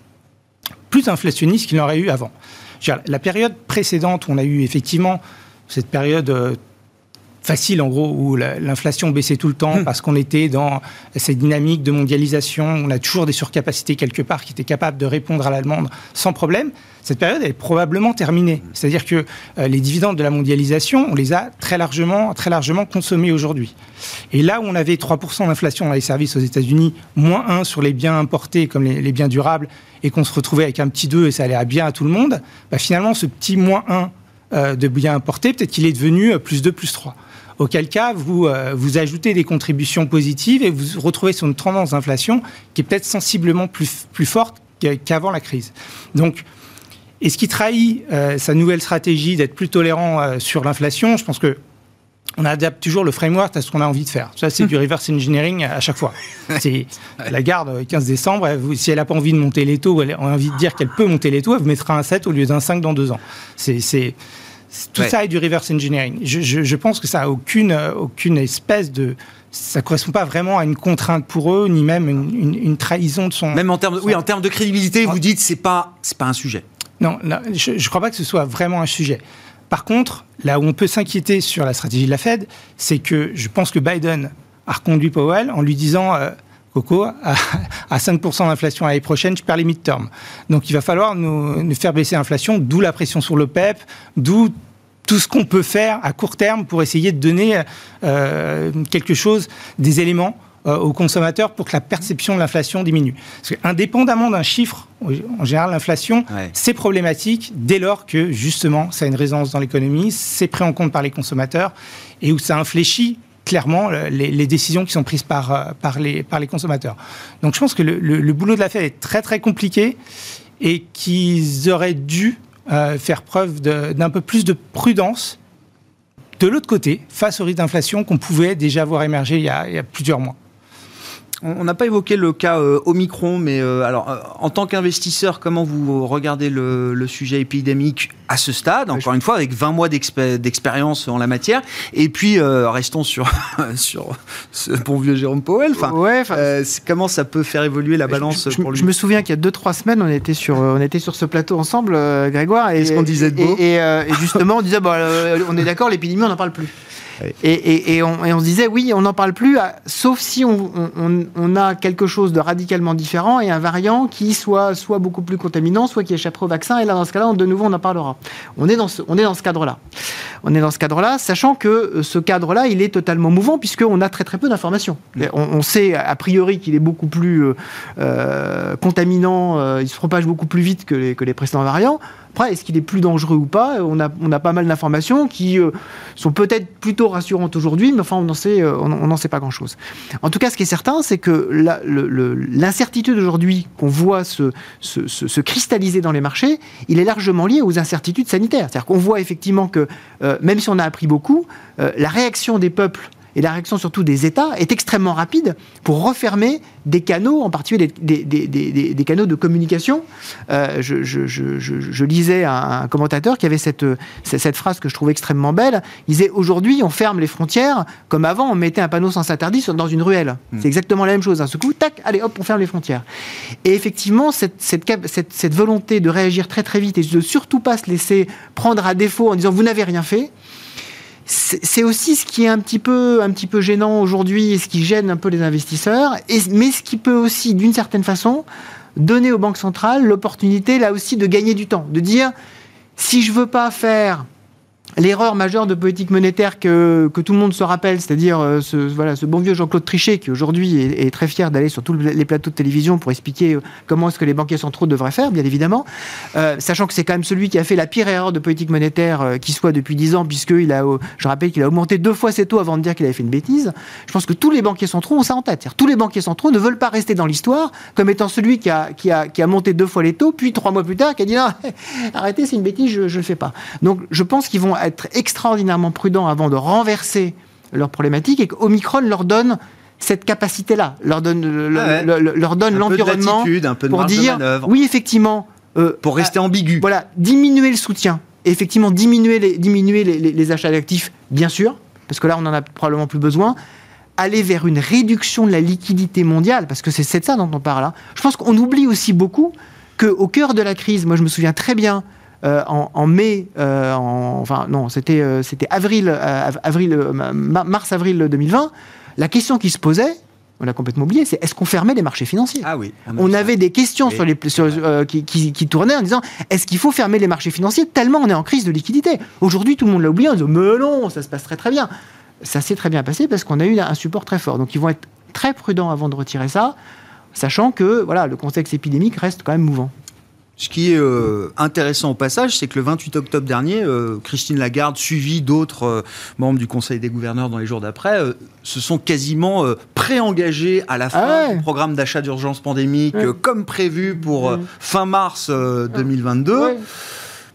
plus inflationniste qu'il n'aurait eu avant. La période précédente, on a eu effectivement cette période euh, facile, en gros, où l'inflation baissait tout le temps mmh. parce qu'on était dans cette dynamique de mondialisation. On a toujours des surcapacités quelque part qui étaient capables de répondre à la demande sans problème. Cette période est probablement terminée. C'est-à-dire que euh, les dividendes de la mondialisation, on les a très largement, très largement consommés aujourd'hui. Et là où on avait 3% d'inflation dans les services aux États-Unis, moins 1 sur les biens importés comme les, biens durables, et qu'on se retrouvait avec un petit 2 et ça allait bien à tout le monde, bah finalement, ce petit moins 1 euh, de biens importés, peut-être qu'il est devenu euh, plus 2, plus 3 auquel cas vous, euh, vous ajoutez des contributions positives et vous retrouvez sur une tendance d'inflation qui est peut-être sensiblement plus, plus forte qu'avant la crise. Donc, et ce qui trahit euh, sa nouvelle stratégie d'être plus tolérant euh, sur l'inflation, je pense que on adapte toujours le framework à ce qu'on a envie de faire. Ça, c'est du reverse engineering à chaque fois. C'est la garde 15 décembre. si elle n'a pas envie de monter les taux, elle a envie de dire qu'elle peut monter les taux, elle vous mettra un 7 au lieu d'un 5 dans deux ans. C'est tout ça est du reverse engineering. Je, pense que ça n'a aucune, aucune espèce de. Ça correspond pas vraiment à une contrainte pour eux, ni même une, trahison de son. Même en termes, de, oui, en termes de crédibilité, vous dites c'est pas, c'est pas un sujet. Non, je ne crois pas que ce soit vraiment un sujet. Par contre, là où on peut s'inquiéter sur la stratégie de la Fed, c'est que je pense que Biden a reconduit Powell en lui disant euh, Coco, à, 5% d'inflation l'année prochaine, je perds les mid-term. Donc il va falloir nous, faire baisser l'inflation, d'où la pression sur le PEP, d'où tout ce qu'on peut faire à court terme pour essayer de donner euh, quelque chose, des éléments euh, aux consommateurs pour que la perception de l'inflation diminue. Parce qu'indépendamment d'un chiffre, en général, l'inflation, c'est problématique dès lors que, justement, ça a une résonance dans l'économie, c'est pris en compte par les consommateurs et où ça infléchit clairement les, décisions qui sont prises par, euh, par, les, par les consommateurs. Donc je pense que le, le boulot de la Fed est très très compliqué et qu'ils auraient dû euh, faire preuve d'un peu plus de prudence de l'autre côté, face au risque d'inflation qu'on pouvait déjà voir émerger il y a plusieurs mois. On n'a pas évoqué le cas euh, Omicron, mais euh, alors, euh, en tant qu'investisseur, comment vous regardez le, sujet épidémique à ce stade Encore une fois, avec 20 mois d'expérience en la matière? Et puis, restons sur, sur ce bon vieux Jérôme Powell. Enfin, comment ça peut faire évoluer la balance je, pour lui? Je me souviens qu'il y a 2-3 semaines, on était, sur, on était sur ce plateau ensemble, Grégoire. Et, ce qu'on disait de beau? Et, justement, on disait, bon, on est d'accord, l'épidémie, on n'en parle plus. Et, on, se disait, oui, on n'en parle plus, sauf si on, a quelque chose de radicalement différent et un variant qui soit, soit beaucoup plus contaminant, soit qui échapperait au vaccin. Et là, dans ce cas-là, de nouveau, on en parlera. On est dans ce, on est dans ce cadre-là. On est dans ce cadre-là, sachant que euh, ce cadre-là, il est totalement mouvant, puisqu'on a très très peu d'informations. On, sait a priori qu'il est beaucoup plus euh, euh, contaminant, il se propage beaucoup plus vite que les, que les précédents variants. Après, est-ce qu'il est plus dangereux ou pas? On a, pas mal d'informations qui euh, sont peut-être plutôt rassurantes aujourd'hui, mais enfin, on n'en sait, euh, pas grand-chose. En tout cas, ce qui est certain, c'est que l'incertitude aujourd'hui qu'on voit se, se, cristalliser dans les marchés, il est largement lié aux incertitudes sanitaires. C'est-à-dire qu'on voit effectivement que, euh, même si on a appris beaucoup, la réaction des peuples et la réaction surtout des États est extrêmement rapide pour refermer des canaux, en particulier des, des, canaux de communication. Euh, je, lisais un, commentateur qui avait cette, cette phrase que je trouve extrêmement belle. Il disait aujourd'hui, on ferme les frontières comme avant, on mettait un panneau sans interdit dans une ruelle. Hmm. C'est exactement la même chose. À ce coup, tac, allez, hop, on ferme les frontières. Et effectivement, cette, cette, cette volonté de réagir très très vite et de surtout pas se laisser prendre à défaut en disant vous n'avez rien fait c'est aussi ce qui est un petit peu, un petit peu gênant aujourd'hui et ce qui gêne un peu les investisseurs, et, mais ce qui peut aussi, d'une certaine façon, donner aux banques centrales l'opportunité, là aussi, de gagner du temps, de dire, si je veux pas faire l'erreur majeure de politique monétaire que, tout le monde se rappelle, c'est-à-dire euh, ce, ce bon vieux Jean-Claude Trichet qui aujourd'hui est, très fier d'aller sur tous les plateaux de télévision pour expliquer euh, comment est-ce que les banquiers centraux devraient faire, bien évidemment, euh, sachant que c'est quand même celui qui a fait la pire erreur de politique monétaire qui soit depuis 10 ans, puisqu'il a, je rappelle qu'il a augmenté deux fois ses taux avant de dire qu'il avait fait une bêtise. Je pense que tous les banquiers centraux ont ça en tête. Tous les banquiers centraux ne veulent pas rester dans l'histoire comme étant celui qui, a, qui a monté deux fois les taux, puis trois mois plus tard, qui a dit non, arrêtez, c'est une bêtise, je ne le fais pas. Donc je pense qu'ils vont être extraordinairement prudents avant de renverser leurs problématiques et qu'Omicron leur donne cette capacité-là, leur donne, ah leur donne l'environnement pour dire oui, effectivement. Euh, pour rester ambigu. Voilà, diminuer le soutien, effectivement diminuer les, diminuer les, achats d'actifs, bien sûr, parce que là on en a probablement plus besoin. Aller vers une réduction de la liquidité mondiale, parce que c'est de ça dont on parle. Hein. Je pense qu'on oublie aussi beaucoup qu'au cœur de la crise, moi je me souviens très bien en, mai, enfin non, c'était c'était avril, avril mars-avril 2020. La question qui se posait, on a complètement oublié, c'est est-ce qu'on fermait les marchés financiers? Ah oui. on avait des questions sur les, qui, tournaient en disant est-ce qu'il faut fermer les marchés financiers tellement on est en crise de liquidité? Aujourd'hui, tout le monde l'a oublié en disant mais non, ça se passe très très bien. Ça s'est très bien passé parce qu'on a eu un support très fort. Donc ils vont être très prudents avant de retirer ça, sachant que voilà, le contexte épidémique reste quand même mouvant. Ce qui est euh, intéressant au passage, c'est que le 28 octobre dernier, euh, Christine Lagarde, suivie d'autres euh, membres du Conseil des gouverneurs dans les jours d'après, se sont quasiment pré-engagés à la fin ah du programme d'achat d'urgence pandémique, comme prévu pour fin mars 2022.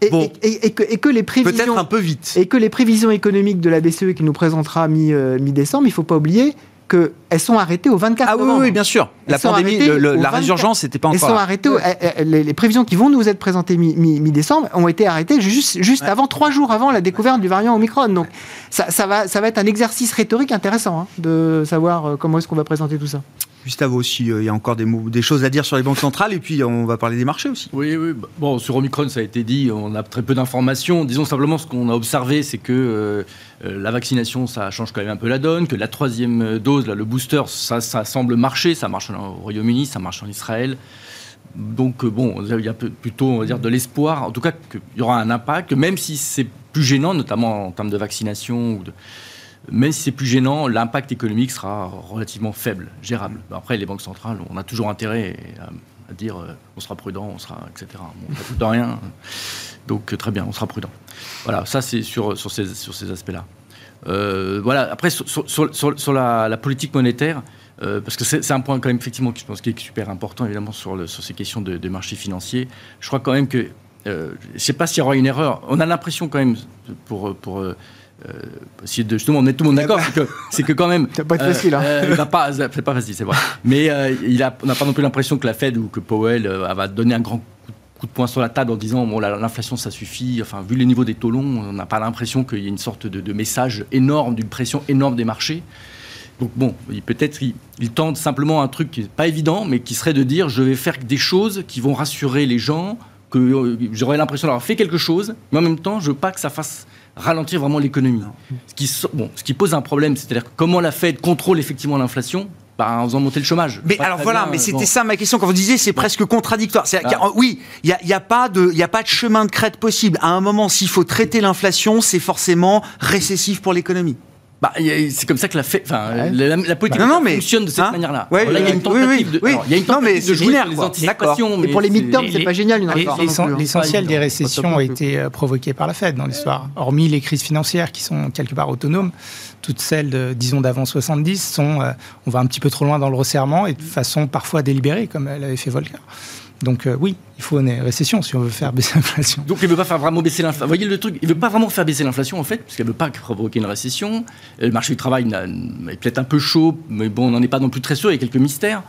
Et, et, que, les prévisions un peu vite. et que les prévisions économiques de la BCE qui nous présentera mi-décembre, il il faut pas oublier qu'elles sont arrêtées au 24 ah, novembre. Oui, bien sûr. la pandémie, la résurgence, n'était pas encore. Elles sont arrêtées. les, prévisions qui vont nous être présentées mi-décembre ont été arrêtées juste, juste avant, trois jours avant la découverte du variant Omicron. Donc, ça, ça, va, ça va être un exercice rhétorique intéressant hein, de savoir euh, comment est-ce qu'on va présenter tout ça. Gustave aussi, euh, il y a encore des, choses à dire sur les banques centrales et puis on va parler des marchés aussi. Oui, oui. Bah, bon, sur Omicron, ça a été dit, on a très peu d'informations. Disons simplement ce qu'on a observé, c'est que euh, euh, la vaccination, ça change quand même un peu la donne, que la troisième dose, le booster, ça, ça semble marcher. Ça marche au Royaume-Uni, ça marche en Israël. Donc, bon, il y a plutôt, on va dire, de l'espoir, en tout cas, qu'il y aura un impact, même si c'est plus gênant, notamment en termes de vaccination ou de même si c'est plus gênant, l'impact économique sera relativement faible, gérable. Après, les banques centrales, on a toujours intérêt à, dire euh, on sera prudent, on sera, etc. on ne coûte rien. Donc, euh, très bien, on sera prudent. Voilà, ça, c'est sur, ces, aspects-là. Euh, voilà, après, sur, la, politique monétaire, parce que c'est un point quand même effectivement qui, je pense, qui est super important évidemment sur, ces questions de, de marché financier. Je crois quand même que, je ne sais pas s'il y aura une erreur, on a l'impression quand même, pour euh, si de, justement on est tout le monde d'accord, c'est que, c'est que quand même. C'est pas facile, hein. Euh, euh pas, c'est pas facile, c'est vrai. Mais euh, il a, on n'a pas non plus l'impression que la Fed ou que Powell va donner un grand coup de poing sur la table en disant bon l'inflation ça suffit. Enfin vu les niveaux des taux longs, on n'a pas l'impression qu'il y ait une sorte de, message énorme, d'une pression énorme des marchés. Donc bon, peut-être il, il, tente simplement un truc qui n'est pas évident, mais qui serait de dire je vais faire des choses qui vont rassurer les gens, que j'aurais l'impression d'avoir fait quelque chose, mais en même temps je veux pas que ça fasse ralentir vraiment l'économie. Ce qui, bon, ce qui pose un problème, c'est-à-dire comment la Fed contrôle effectivement l'inflation? Bah, en faisant monter le chômage. Mais alors voilà, mais c'était ça ma question quand vous disiez c'est presque contradictoire. oui, il n'y a, a, pas de, il a pas de chemin de crête possible. À un moment, s'il faut traiter l'inflation, c'est forcément récessif pour l'économie. Bah, c'est comme ça que la, fait, enfin, la, politique bah, fonctionne de cette hein manière-là. Ouais, là, il y a une tentative de, il y a une tentative de jouer les anticipations. Et pour les midterms, c'est pas génial hein. L'essentiel des récessions a été euh, provoqué par la Fed dans l'histoire. Hormis les crises financières qui sont quelque part autonomes, toutes celles, de, disons, d'avant 70 sont, euh, on va un petit peu trop loin dans le resserrement et de façon parfois délibérée, comme l'avait fait Volcker. Donc euh, oui, il faut une récession si on veut faire baisser l'inflation. Donc il ne veut pas faire vraiment baisser l'inflation. Vous voyez le truc, il ne veut pas vraiment faire baisser l'inflation en fait, parce qu'elle ne veut pas provoquer une récession. Le marché du travail est peut-être un peu chaud, mais bon, on n'en est pas non plus très sûr, il y a quelques mystères.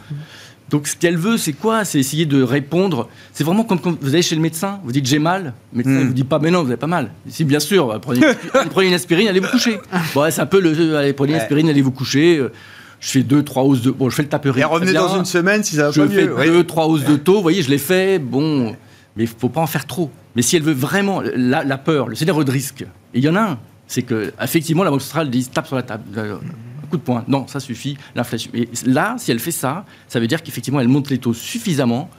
Donc ce qu'elle veut, c'est quoi? C'est essayer de répondre. C'est vraiment comme quand vous allez chez le médecin, vous dites j'ai mal, le médecin ne hmm. vous dit pas mais non, vous n'avez pas mal. Si bien sûr, prenez, prenez une aspirine, allez vous coucher. Bon, c'est un peu le allez prenez une aspirine, allez vous coucher je fais deux, trois hausses de. Bon, je fais le taperie. Et revenez dans une semaine si ça va je pas mieux. Je fais deux, trois hausses de taux. Vous voyez, je l'ai fait. Bon, mais il faut pas en faire trop. Mais si elle veut vraiment la, la peur, le scénario de risque, il y en a un, c'est que effectivement la banque centrale dit tape sur la table. Un coup de poing. Non, ça suffit. L'inflation. Et là, si elle fait ça, ça veut dire qu'effectivement elle monte les taux suffisamment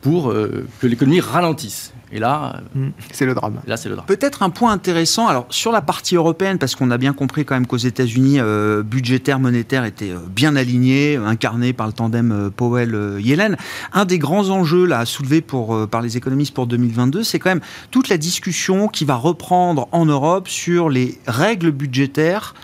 pour euh, que l'économie ralentisse. Et là, mm. c'est le drame. Là, c'est le drame. Peut-être un point intéressant. Alors sur la partie européenne, parce qu'on a bien compris quand même qu'aux États-Unis, euh, budgétaire, monétaire était euh, bien aligné, incarné par le tandem Powell-Yellen. Un des grands enjeux là à soulever pour par les économistes pour 2022, c'est quand même toute la discussion qui va reprendre en Europe sur les règles budgétaires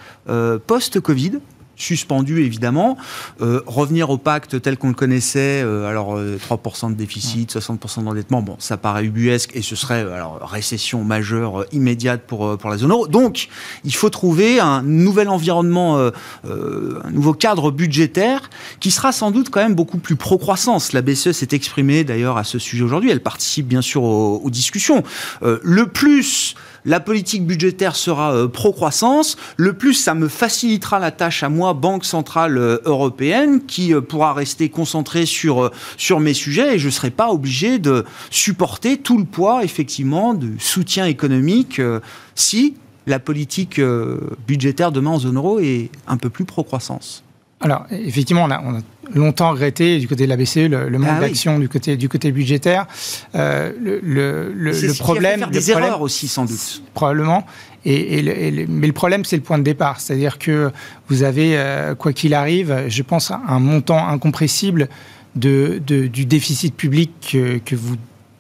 post-Covid suspendu évidemment. Euh, revenir au pacte tel qu'on le connaissait, euh, alors 3% euh, de déficit, 60% d'endettement, bon, ça paraît ubuesque et ce serait alors récession majeure immédiate pour pour la zone euro. Donc, il faut trouver un nouvel environnement, un nouveau cadre budgétaire qui sera sans doute quand même beaucoup plus pro-croissance. La BCE s'est exprimée d'ailleurs à ce sujet aujourd'hui. Elle participe bien sûr aux, aux discussions. le plus la politique budgétaire sera euh, pro-croissance, le plus ça me facilitera la tâche à moi, Banque Centrale euh, Européenne, qui pourra rester concentrée sur, sur mes sujets et je ne serai pas obligé de supporter tout le poids, effectivement, du soutien économique si la politique budgétaire demain en zone euro est un peu plus pro-croissance. Alors, effectivement, on a, longtemps regretté du côté de la BCE le, manque ah d'action du côté, du côté budgétaire. Euh, le, le, le problème. Faire des erreurs aussi, sans doute. Probablement. Et, mais le problème, c'est le point de départ. C'est-à-dire que vous avez, euh, quoi qu'il arrive, je pense, un montant incompressible de, du déficit public que, que vous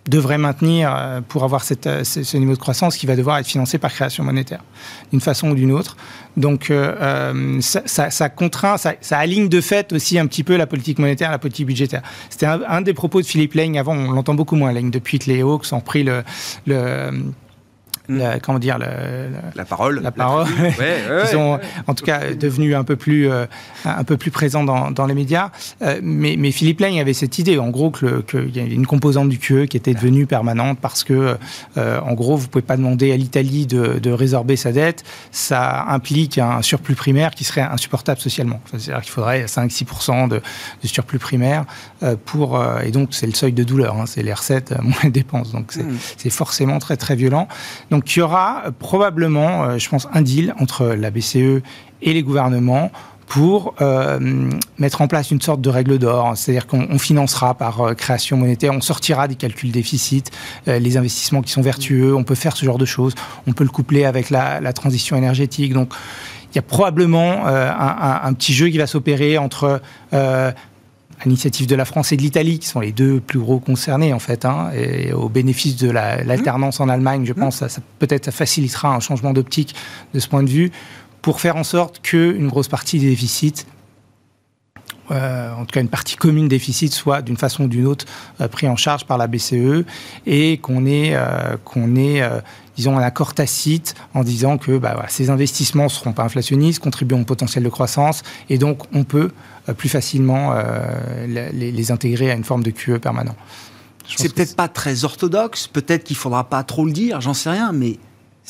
devrait maintenir euh, pour avoir euh, ce niveau de croissance qui va devoir être financé par création monétaire, d'une façon ou d'une autre. Donc euh, ça, contraint, ça, aligne de fait aussi un petit peu la politique monétaire, la politique budgétaire. C'était un, des propos de Philippe Lane avant, on l'entend beaucoup moins, Lane, depuis que les Hawks ont pris le comment dire, la parole. La parole. Ils sont, en tout cas, devenus un peu plus, euh, un peu plus présents dans, dans les médias. Euh, mais, mais, Philippe Lang avait cette idée, en gros, qu'il y avait une composante du QE qui était devenue permanente parce que, euh, en gros, vous pouvez pas demander à l'Italie de, de, résorber sa dette. Ça implique un surplus primaire qui serait insupportable socialement. C'est-à-dire qu'il faudrait 5-6% de, de, surplus primaire pour, et donc c'est le seuil de douleur. Hein, c'est les recettes moins les dépenses. Donc c'est mmh. forcément très très violent. Donc il y aura probablement, euh, je pense, un deal entre la BCE et les gouvernements pour euh, mettre en place une sorte de règle d'or, c'est-à-dire qu'on financera par euh, création monétaire, on sortira des calculs déficit, les investissements qui sont vertueux, on peut faire ce genre de choses, on peut le coupler avec la, transition énergétique. Donc il y a probablement un, petit jeu qui va s'opérer entre l'initiative de la France et de l'Italie, qui sont les deux plus gros concernés en fait, hein, et au bénéfice de l'alternance en Allemagne, je pense, ça, ça peut-être ça facilitera un changement d'optique de ce point de vue, pour faire en sorte qu'une grosse partie des déficits euh, en tout cas une partie commune déficit, soit d'une façon ou d'une autre euh, pris en charge par la BCE et qu'on ait, euh, qu'on ait disons, un accord tacite en disant que bah, ces investissements ne seront pas inflationnistes, contribueront au potentiel de croissance et donc on peut plus facilement les, les, intégrer à une forme de QE permanent. C'est peut-être pas très orthodoxe, peut-être qu'il faudra pas trop le dire, j'en sais rien, mais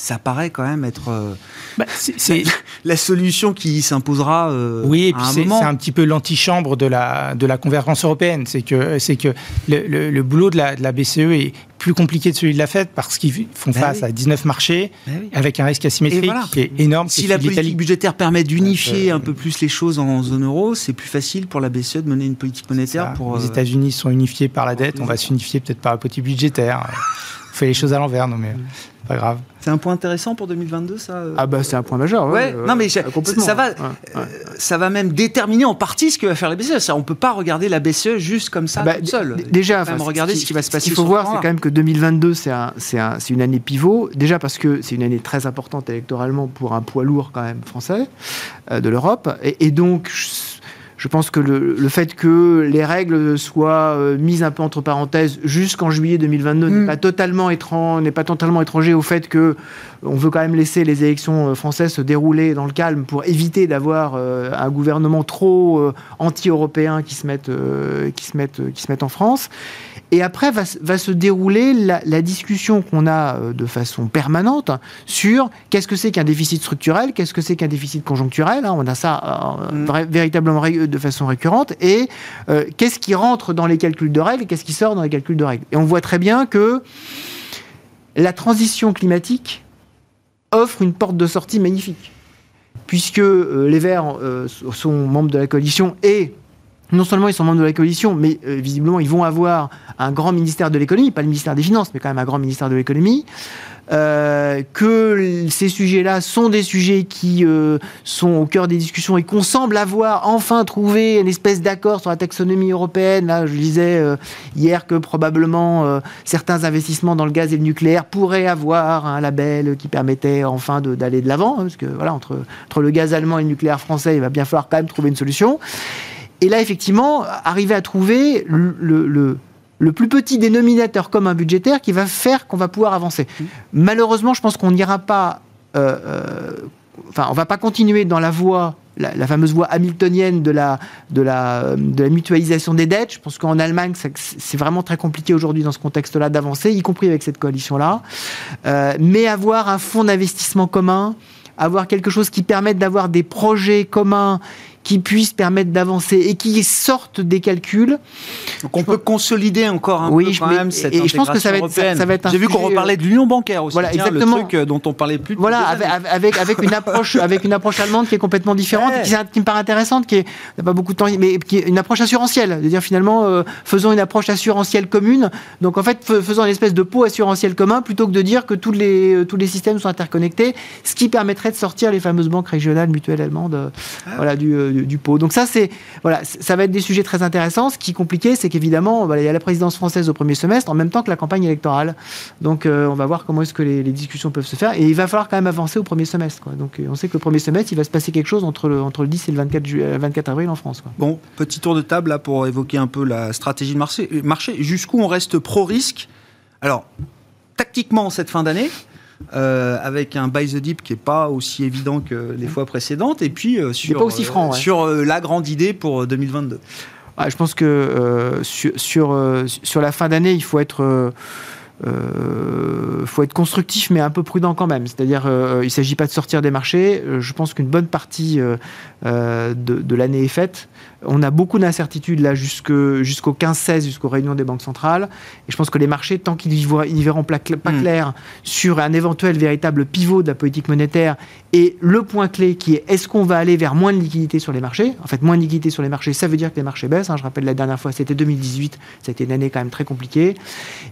ça paraît quand même être euh, bah, c'est la solution qui s'imposera euh, oui et puis c'est un petit peu l'antichambre de la de la convergence européenne. C'est que c'est que le, le, boulot de la, de la, BCE est plus compliqué que celui de la Fed parce qu'ils font bah face à 19 marchés bah avec un risque asymétrique qui est énorme si la politique budgétaire permet d'unifier un peu plus les choses en zone euro c'est plus facile pour la BCE de mener une politique monétaire pour les euh, États-Unis sont unifiés par la dette. on va s'unifier peut-être par la politique budgétaire on fait les choses à l'envers non mais pas grave. C'est un point intéressant pour 2022, ça euh Ah bah c'est un point majeur. Ouais. non mais ça va, euh, ça va même déterminer en partie ce que va faire la BCE. On peut pas regarder la BCE juste comme ça, bah, seule. Déjà, enfin, regarder ce qui va se passer. Ce qu'il faut voir, c'est quand même que 2022, c'est un, un, une année pivot. Déjà parce que c'est une année très importante électoralement pour un poids lourd quand même français euh, de l'Europe, et, et donc je pense que le, fait que les règles soient euh, mises un peu entre parenthèses jusqu'en juillet 2022 n'est mm. pas totalement étrange, n'est pas totalement étranger au fait que on veut quand même laisser les élections euh, françaises se dérouler dans le calme pour éviter d'avoir euh, un gouvernement trop anti-européen qui se mette qui se mette qui se mette en France. Et après va, va se dérouler la, discussion qu'on a euh, de façon permanente sur qu'est-ce que c'est qu'un déficit structurel, qu'est-ce que c'est qu'un déficit conjoncturel. Hein. on a ça euh, mm. véritablement de façon récurrente. Et euh, qu'est-ce qui rentre dans les calculs de règles et qu'est-ce qui sort dans les calculs de règles. Et on voit très bien que la transition climatique offre une porte de sortie magnifique. Puisque les Verts sont membres de la coalition et non seulement ils sont membres de la coalition, mais euh, visiblement ils vont avoir un grand ministère de l'économie, pas le ministère des Finances, mais quand même un grand ministère de l'économie. Euh, que ces sujets-là sont des sujets qui euh, sont au cœur des discussions et qu'on semble avoir enfin trouvé une espèce d'accord sur la taxonomie européenne. Là, je disais hier que probablement certains investissements dans le gaz et le nucléaire pourraient avoir un label qui permettait enfin d'aller de l'avant, hein, parce que voilà, entre, entre le gaz allemand et le nucléaire français, il va bien falloir quand même trouver une solution. Et là, effectivement, arriver à trouver le, le, plus petit dénominateur commun budgétaire qui va faire qu'on va pouvoir avancer. Mmh. Malheureusement, je pense qu'on n'ira pas. Euh, euh, enfin, on va pas continuer dans la voie la, fameuse voie hamiltonienne de la, de, la, de la mutualisation des dettes. Je pense qu'en Allemagne, c'est vraiment très compliqué aujourd'hui dans ce contexte-là d'avancer, y compris avec cette coalition-là. Euh, mais avoir un fonds d'investissement commun, avoir quelque chose qui permette d'avoir des projets communs qui puissent permettre d'avancer et qui sortent des calculs. Donc on peut consolider encore un peu quand même cette et je pense que ça va être, ça, va être J'ai vu qu'on reparlait de l'union bancaire aussi. Voilà, exactement. Le truc euh, dont on parlait plus. Voilà, avec, avec, une approche avec une approche allemande qui est complètement différente, qui, qui, me paraît intéressante, qui n'a pas beaucoup de temps, mais qui est une approche assurantielle. De dire finalement, euh, faisons une approche assurantielle commune. Donc en fait, faisons une espèce de pot assurantiel commun plutôt que de dire que tous les euh, tous les systèmes sont interconnectés, ce qui permettrait de sortir les fameuses banques régionales mutuelles allemandes, ah. voilà du Donc ça, c'est voilà, ça va être des sujets très intéressants. Ce qui est compliqué, c'est qu'évidemment, il y a la présidence française au premier semestre en même temps que la campagne électorale. Donc euh, on va voir comment est-ce que les, discussions peuvent se faire. Et il va falloir quand même avancer au premier semestre. Donc euh, on sait que le premier semestre, il va se passer quelque chose entre le, entre le 10 et le 24, 24 avril en France. Bon, petit tour de table là pour évoquer un peu la stratégie de marché. marché. Jusqu'où on reste pro-risque? Alors, tactiquement, cette fin d'année, euh, avec un buy the dip qui n'est pas aussi évident que les fois précédentes, et puis euh, sur, pas aussi franc, sur euh, la grande idée pour 2022. Ah, je pense que sur, sur, sur, la fin d'année, il faut être euh, faut être constructif, mais un peu prudent quand même. C'est-à-dire, euh, il ne s'agit pas de sortir des marchés. Euh, je pense qu'une bonne partie de, de l'année est faite. On a beaucoup d'incertitudes là jusqu'au 15-16, jusqu'aux réunions des banques centrales. Et je pense que les marchés, tant qu'ils n'y verront pas hmm. clair sur un éventuel véritable pivot de la politique monétaire et le point clé qui est est-ce qu'on va aller vers moins de liquidité sur les marchés? En fait, moins de liquidité sur les marchés, ça veut dire que les marchés baissent. Hein. Je rappelle la dernière fois, c'était 2018, ça a été une année quand même très compliquée.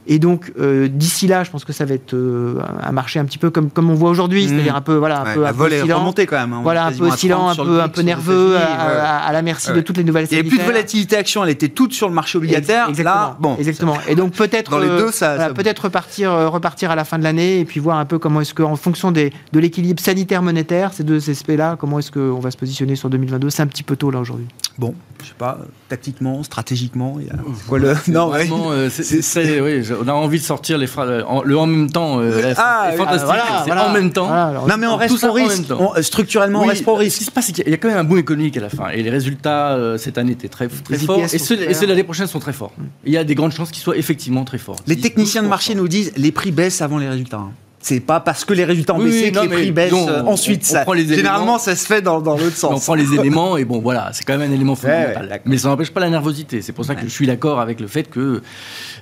Et donc, d'ici là, je pense que ça va être euh, un marché un petit peu comme, comme on voit aujourd'hui, mmh. c'est-à-dire un peu, voilà, un peu, un peu remonté quand même. Hein. voilà, un peu oscillant, un peu, un peu nerveux, à, la merci de toutes les nouvelles. Il n'y avait plus de volatilité action, elle était toute sur le marché obligataire. Exactement. Là, bon, exactement. Et donc peut-être, euh, peut-être repartir, euh, repartir à la fin de l'année et puis voir un peu comment est-ce qu'en fonction des, de l'équilibre sanitaire monétaire, ces deux aspects-là, comment est-ce qu'on va se positionner sur 2022 C'est un petit peu tôt là aujourd'hui. Bon, je sais pas, tactiquement, stratégiquement, il y a quoi le Non, vraiment, c'est, oui, on a envie de sortir les phrases, le en même temps, euh, ah, fantastique, c'est en même temps. non, mais on reste pro risque. structurellement, on reste pro risque. Ce qui se passe, c'est qu'il y a quand même un boom économique à la fin. Et les résultats euh, cette année étaient très, très forts. Et ceux, de l'année prochaine sont très forts. Il y a des grandes chances qu'ils soient effectivement très forts. Les techniciens de marché nous disent les prix baissent avant les résultats. Hein. C'est pas parce que les résultats ont baissé que les prix baissent euh, ensuite. ça, généralement, ça se fait dans, dans l'autre sens. On prend les éléments et bon, voilà, c'est quand même un élément fondamental. mais ça n'empêche pas la nervosité. C'est pour ça que je suis d'accord avec le fait que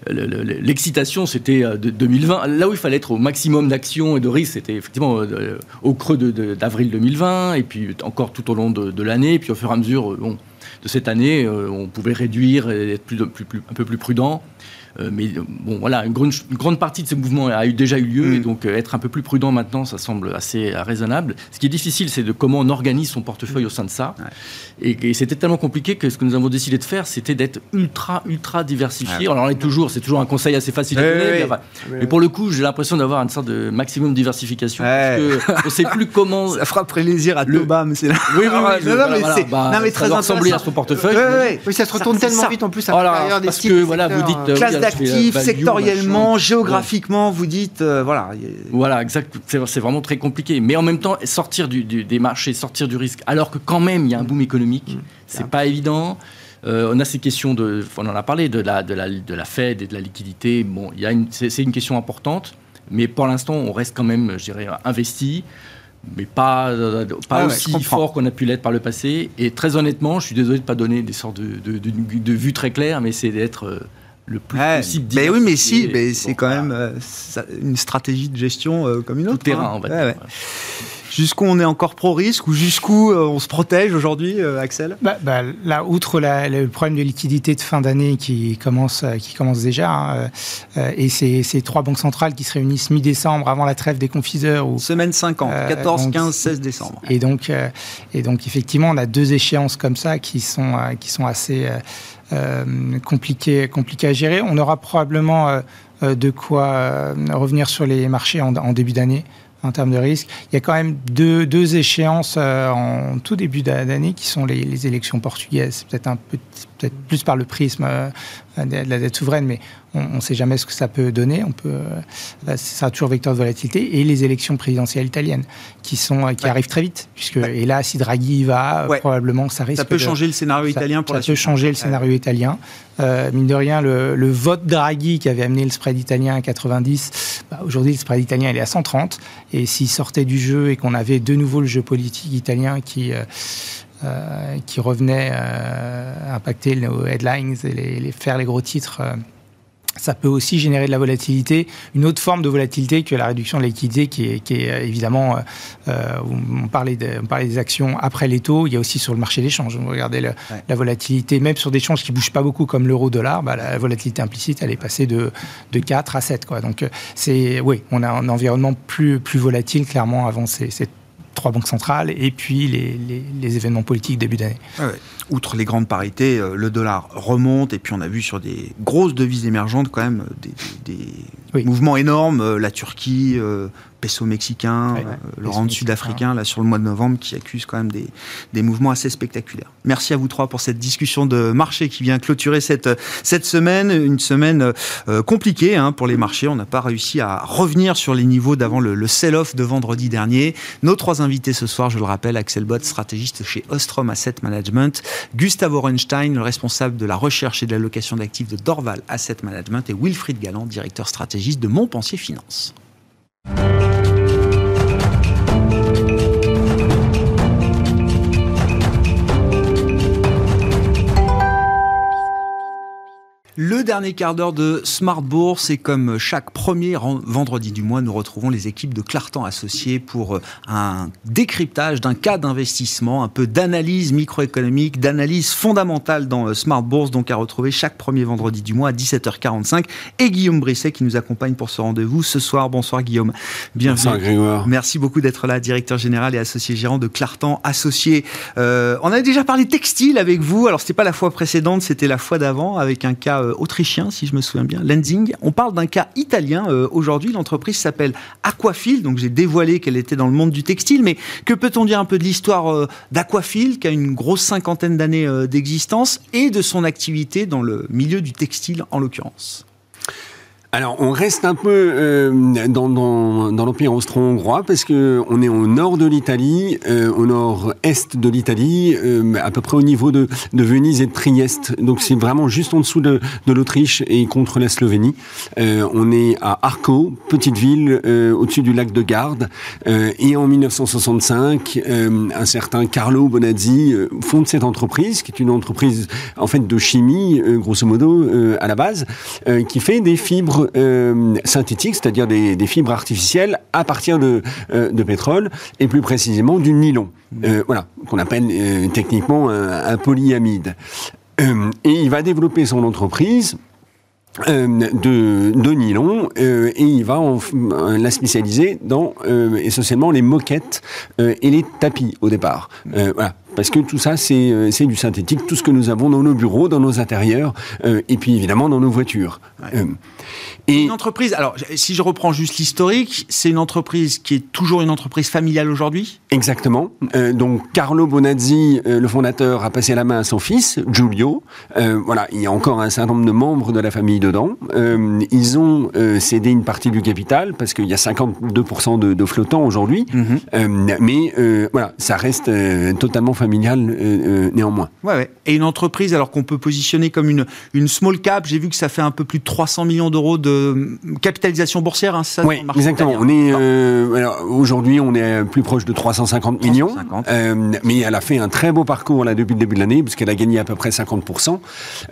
l'excitation, c'était 2020. Euh, Là où il fallait être au maximum d'action et de risque, c'était effectivement euh, au creux d'avril 2020 et puis encore tout au long de, l'année. Et puis au fur et à mesure, bon, de cette année, on pouvait réduire et être plus, un peu plus prudent. Euh, mais bon, voilà, une grande, une grande, partie de ces mouvements a eu, déjà eu lieu, mm. et donc euh, être un peu plus prudent maintenant, ça semble assez euh, raisonnable. Ce qui est difficile, c'est de comment on organise son portefeuille au sein de ça. Et, c'était tellement compliqué que ce que nous avons décidé de faire, c'était d'être ultra, ultra diversifié. Alors, on est toujours, c'est toujours un conseil assez facile à donner, mais, pour le coup, j'ai l'impression d'avoir une sorte de maximum de diversification. Parce que on sait plus comment. Ça fera plaisir à Toba, mais c'est là. Oui, oui, oui. non, mais c'est bah, non, mais très ressembler à son portefeuille. Oui, ça se retourne tellement vite en plus à l'intérieur des Parce que, voilà, vous dites actifs, sectoriellement, géographiquement, vous dites, euh, voilà. Voilà, exact. C'est vraiment très compliqué. Mais en même temps, sortir du, des marchés, sortir du risque, alors que quand même il y a un boom économique, mm. c'est pas évident. Euh, on a ces questions de, on en a parlé de la, de la, de la Fed et de la liquidité. Bon, c'est une question importante, mais pour l'instant, on reste quand même, je dirais, investi mais pas, pas aussi fort qu'on a pu l'être par le passé. Et très honnêtement, je suis désolé de ne pas donner des sortes de, de, de, vues très claires, mais c'est d'être euh, le plus possible. Mais oui, mais si, mais c'est quand même euh, une stratégie de gestion euh, comme une autre. Tout terrain, hein. va dire. Jusqu'où on est encore pro-risque ou jusqu'où euh, on se protège aujourd'hui, Axel? Bah, bah, Là, outre le problème de liquidité de fin d'année qui commence, qui commence déjà, hein, et ces, ces, trois banques centrales qui se réunissent mi-décembre avant la trêve des confiseurs. Ou, Semaine 50, 14, 15, 16 décembre. Et donc, et donc, effectivement, on a deux échéances comme ça qui sont, qui sont assez euh, compliqué, compliqué à gérer. On aura probablement euh, euh, de quoi revenir sur les marchés en, début d'année. En termes de risque. Il y a quand même deux, échéances en tout début d'année qui sont les, élections portugaises. Peut-être un peu, peut-être plus par le prisme de la dette souveraine, mais on ne sait jamais ce que ça peut donner. On peut, ça sera toujours vecteur de volatilité. Et les élections présidentielles italiennes, qui sont, qui arrivent très vite, puisque et là, si Draghi y va, probablement ça risque. Ça peut changer le scénario italien pour ça la Ça peut changer le scénario italien. Euh, mine de rien, le, le, vote Draghi qui avait amené le spread italien à 90, bah, aujourd'hui le spread italien il est à 130. Et s'il sortait du jeu et qu'on avait de nouveau le jeu politique italien qui euh, euh, qui revenait euh, impacter nos headlines et les, les faire les gros titres euh, ça peut aussi générer de la volatilité, une autre forme de volatilité que la réduction de la liquidité qui est, qui est évidemment, euh, on, parlait de, on parlait des actions après les taux, il y a aussi sur le marché des changes. Vous regardez le, ouais. la volatilité, même sur des changes qui ne bougent pas beaucoup comme l'euro-dollar, bah, la volatilité implicite, elle est passée de, de 4 à 7. Quoi. Donc, c'est, oui, on a un environnement plus, plus volatile, clairement, avant ces, ces trois banques centrales et puis les, événements politiques début d'année. Ouais. Outre les grandes parités, le dollar remonte et puis on a vu sur des grosses devises émergentes quand même des, des, des oui. mouvements énormes. La Turquie, euh, peso mexicain, euh, le rand sud-africain, là sur le mois de novembre, qui accuse quand même des, des, mouvements assez spectaculaires. Merci à vous trois pour cette discussion de marché qui vient clôturer cette, cette semaine, une semaine euh, compliquée hein, pour les marchés. On n'a pas réussi à revenir sur les niveaux d'avant le, le sell-off de vendredi dernier. Nos trois invités ce soir, je le rappelle, Axel Bott, stratégiste chez Ostrom Asset Management, Gustavo Orenstein, le responsable de la recherche et de l'allocation d'actifs de Dorval Asset Management, et Wilfried Galland, directeur stratégiste de Montpensier Finance. Le dernier quart d'heure de Smart Bourse et comme chaque premier vendredi du mois, nous retrouvons les équipes de Clartan Associés pour un décryptage d'un cas d'investissement, un peu d'analyse microéconomique, d'analyse fondamentale dans Smart Bourse, donc à retrouver chaque premier vendredi du mois à 17h45. Et Guillaume Brisset qui nous accompagne pour ce rendez-vous ce soir. Bonsoir Guillaume. Bienvenue. Bonsoir Grégoire. Merci beaucoup d'être là, directeur général et associé gérant de Clartan Associés. Euh, on avait déjà parlé textile avec vous. Alors c'était pas la fois précédente, c'était la fois d'avant avec un cas autrichien, si je me souviens bien, Lenzing. On parle d'un cas italien euh, aujourd'hui. L'entreprise s'appelle Aquafil, donc j'ai dévoilé qu'elle était dans le monde du textile. Mais que peut-on dire un peu de l'histoire euh, d'Aquafil, qui a une grosse cinquantaine d'années euh, d'existence, et de son activité dans le milieu du textile en l'occurrence? Alors, on reste un peu euh, dans, dans, dans l'Empire austro-hongrois parce que on est au nord de l'Italie, euh, au nord-est de l'Italie, euh, à peu près au niveau de, de, Venise et de Trieste. Donc, c'est vraiment juste en dessous de, de l'Autriche et contre la Slovénie. on est à Arco, petite ville au-dessus du lac de Garde. et en 1965, un certain Carlo Bonazzi fonde cette entreprise, qui est une entreprise en fait de chimie, grosso modo, à la base, qui fait des fibres euh, synthétiques, c'est-à-dire des, des, fibres artificielles à partir de, euh, de, pétrole, et plus précisément du nylon, euh, voilà, qu'on appelle euh, techniquement un, un polyamide. Et il va développer son entreprise de, de, nylon euh, et il va en, la spécialiser dans essentiellement les moquettes et les tapis au départ. voilà. Parce que tout ça, c'est du synthétique, tout ce que nous avons dans nos bureaux, dans nos intérieurs, et puis évidemment dans nos voitures. Ouais. Et une entreprise, alors si je reprends juste l'historique, c'est une entreprise qui est toujours une entreprise familiale aujourd'hui? Exactement. Euh, donc Carlo Bonazzi, euh, le fondateur, a passé la main à son fils, Giulio. Euh, voilà, il y a encore un certain nombre de membres de la famille dedans. ils ont cédé une partie du capital parce qu'il y a 52% de, de flottants aujourd'hui. Mm -hmm. mais voilà, ça reste totalement familial néanmoins. Ouais, ouais. Et une entreprise, alors qu'on peut positionner comme une, une small cap, j'ai vu que ça fait un peu plus de 300 millions d'euros de capitalisation boursière, hein, ça Oui, exactement. On est euh, aujourd'hui, on est plus proche de 350 millions, 350. Euh, mais elle a fait un très beau parcours là depuis le début de l'année, puisqu'elle a gagné à peu près 50%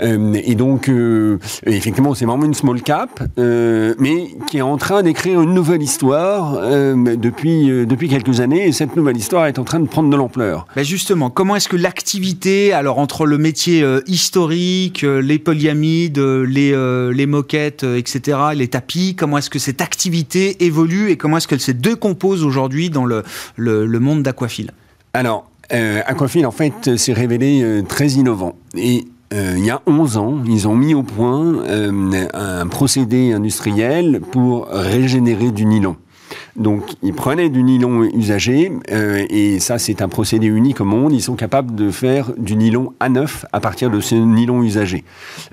euh, Et donc, euh, effectivement, c'est vraiment une small cap, euh, mais qui est en train d'écrire une nouvelle histoire euh, depuis depuis quelques années. Et cette nouvelle histoire est en train de prendre de l'ampleur. Ben justement, comment est-ce que l'activité, alors entre le métier historique, les polyamides, les les moquettes, etc les tapis, comment est-ce que cette activité évolue et comment est-ce qu'elle se décompose aujourd'hui dans le, le, monde d'Aquafil Alors, euh, Aquafil, en fait, s'est révélé euh, très innovant. Et euh, il y a 11 ans, ils ont mis au point euh, un procédé industriel pour régénérer du nylon. Donc, ils prenaient du nylon usagé, et ça, c'est un procédé unique au monde. Ils sont capables de faire du nylon à neuf à partir de ce nylon usagé.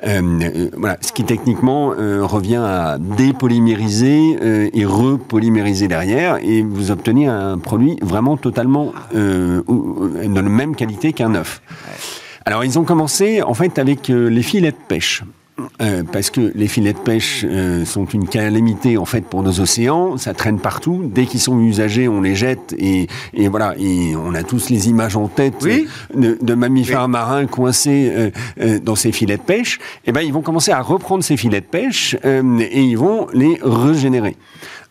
voilà, ce qui techniquement revient à dépolymériser et repolymériser derrière, et vous obtenez un produit vraiment totalement de la même qualité qu'un œuf. Alors ils ont commencé en fait avec euh, les filets de pêche. Euh, parce que les filets de pêche euh, sont une calamité en fait pour nos océans, ça traîne partout. Dès qu'ils sont usagés, on les jette et, et, voilà. Et on a tous les images en tête de, mammifères marins coincés dans ces filets de pêche. Et eh ben ils vont commencer à reprendre ces filets de pêche et ils vont les régénérer.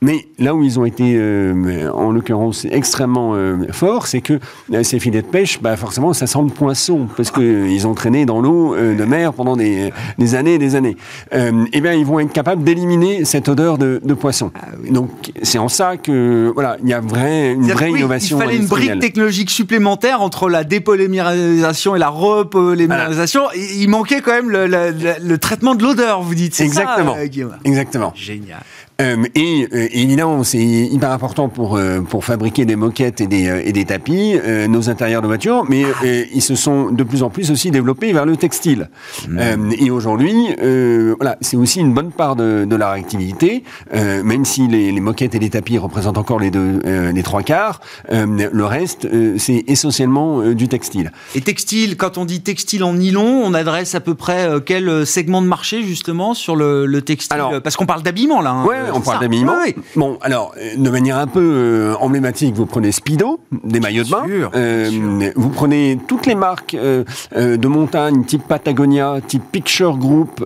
Mais là où ils ont été, euh, en l'occurrence, extrêmement euh, forts, c'est que euh, ces filets de pêche, bah, forcément, ça sent le poisson, parce qu'ils ont traîné dans l'eau de mer pendant des, années et des années. eh bien, ils vont être capables d'éliminer cette odeur de, poisson. Ah Donc, c'est en ça que, voilà, il y a vrai, une vraie innovation. Il fallait une brique technologique supplémentaire entre la dépolymérisation et la repolymérisation. Il manquait quand même le, traitement de l'odeur, vous dites. Exactement. Ça, Exactement. Génial. Euh, et, euh, évidemment, c'est hyper important pour, euh, pour fabriquer des moquettes et des, et des tapis, nos intérieurs de voitures, mais ils se sont de plus en plus aussi développés vers le textile. Mmh. et aujourd'hui, voilà, c'est aussi une bonne part de, de leur activité, même si les, les, moquettes et les tapis représentent encore les, deux, les trois quarts, le reste, c'est essentiellement du textile. Et textile, quand on dit textile en nylon, on adresse à peu près quel segment de marché justement sur le, le textile? Parce qu'on parle d'habillement là. Hein on parle d'habillement. Bon, alors, de manière un peu euh, emblématique, vous prenez Speedo, des maillots de bain. Euh, vous prenez toutes les marques euh, de montagne, type Patagonia, type Picture Group,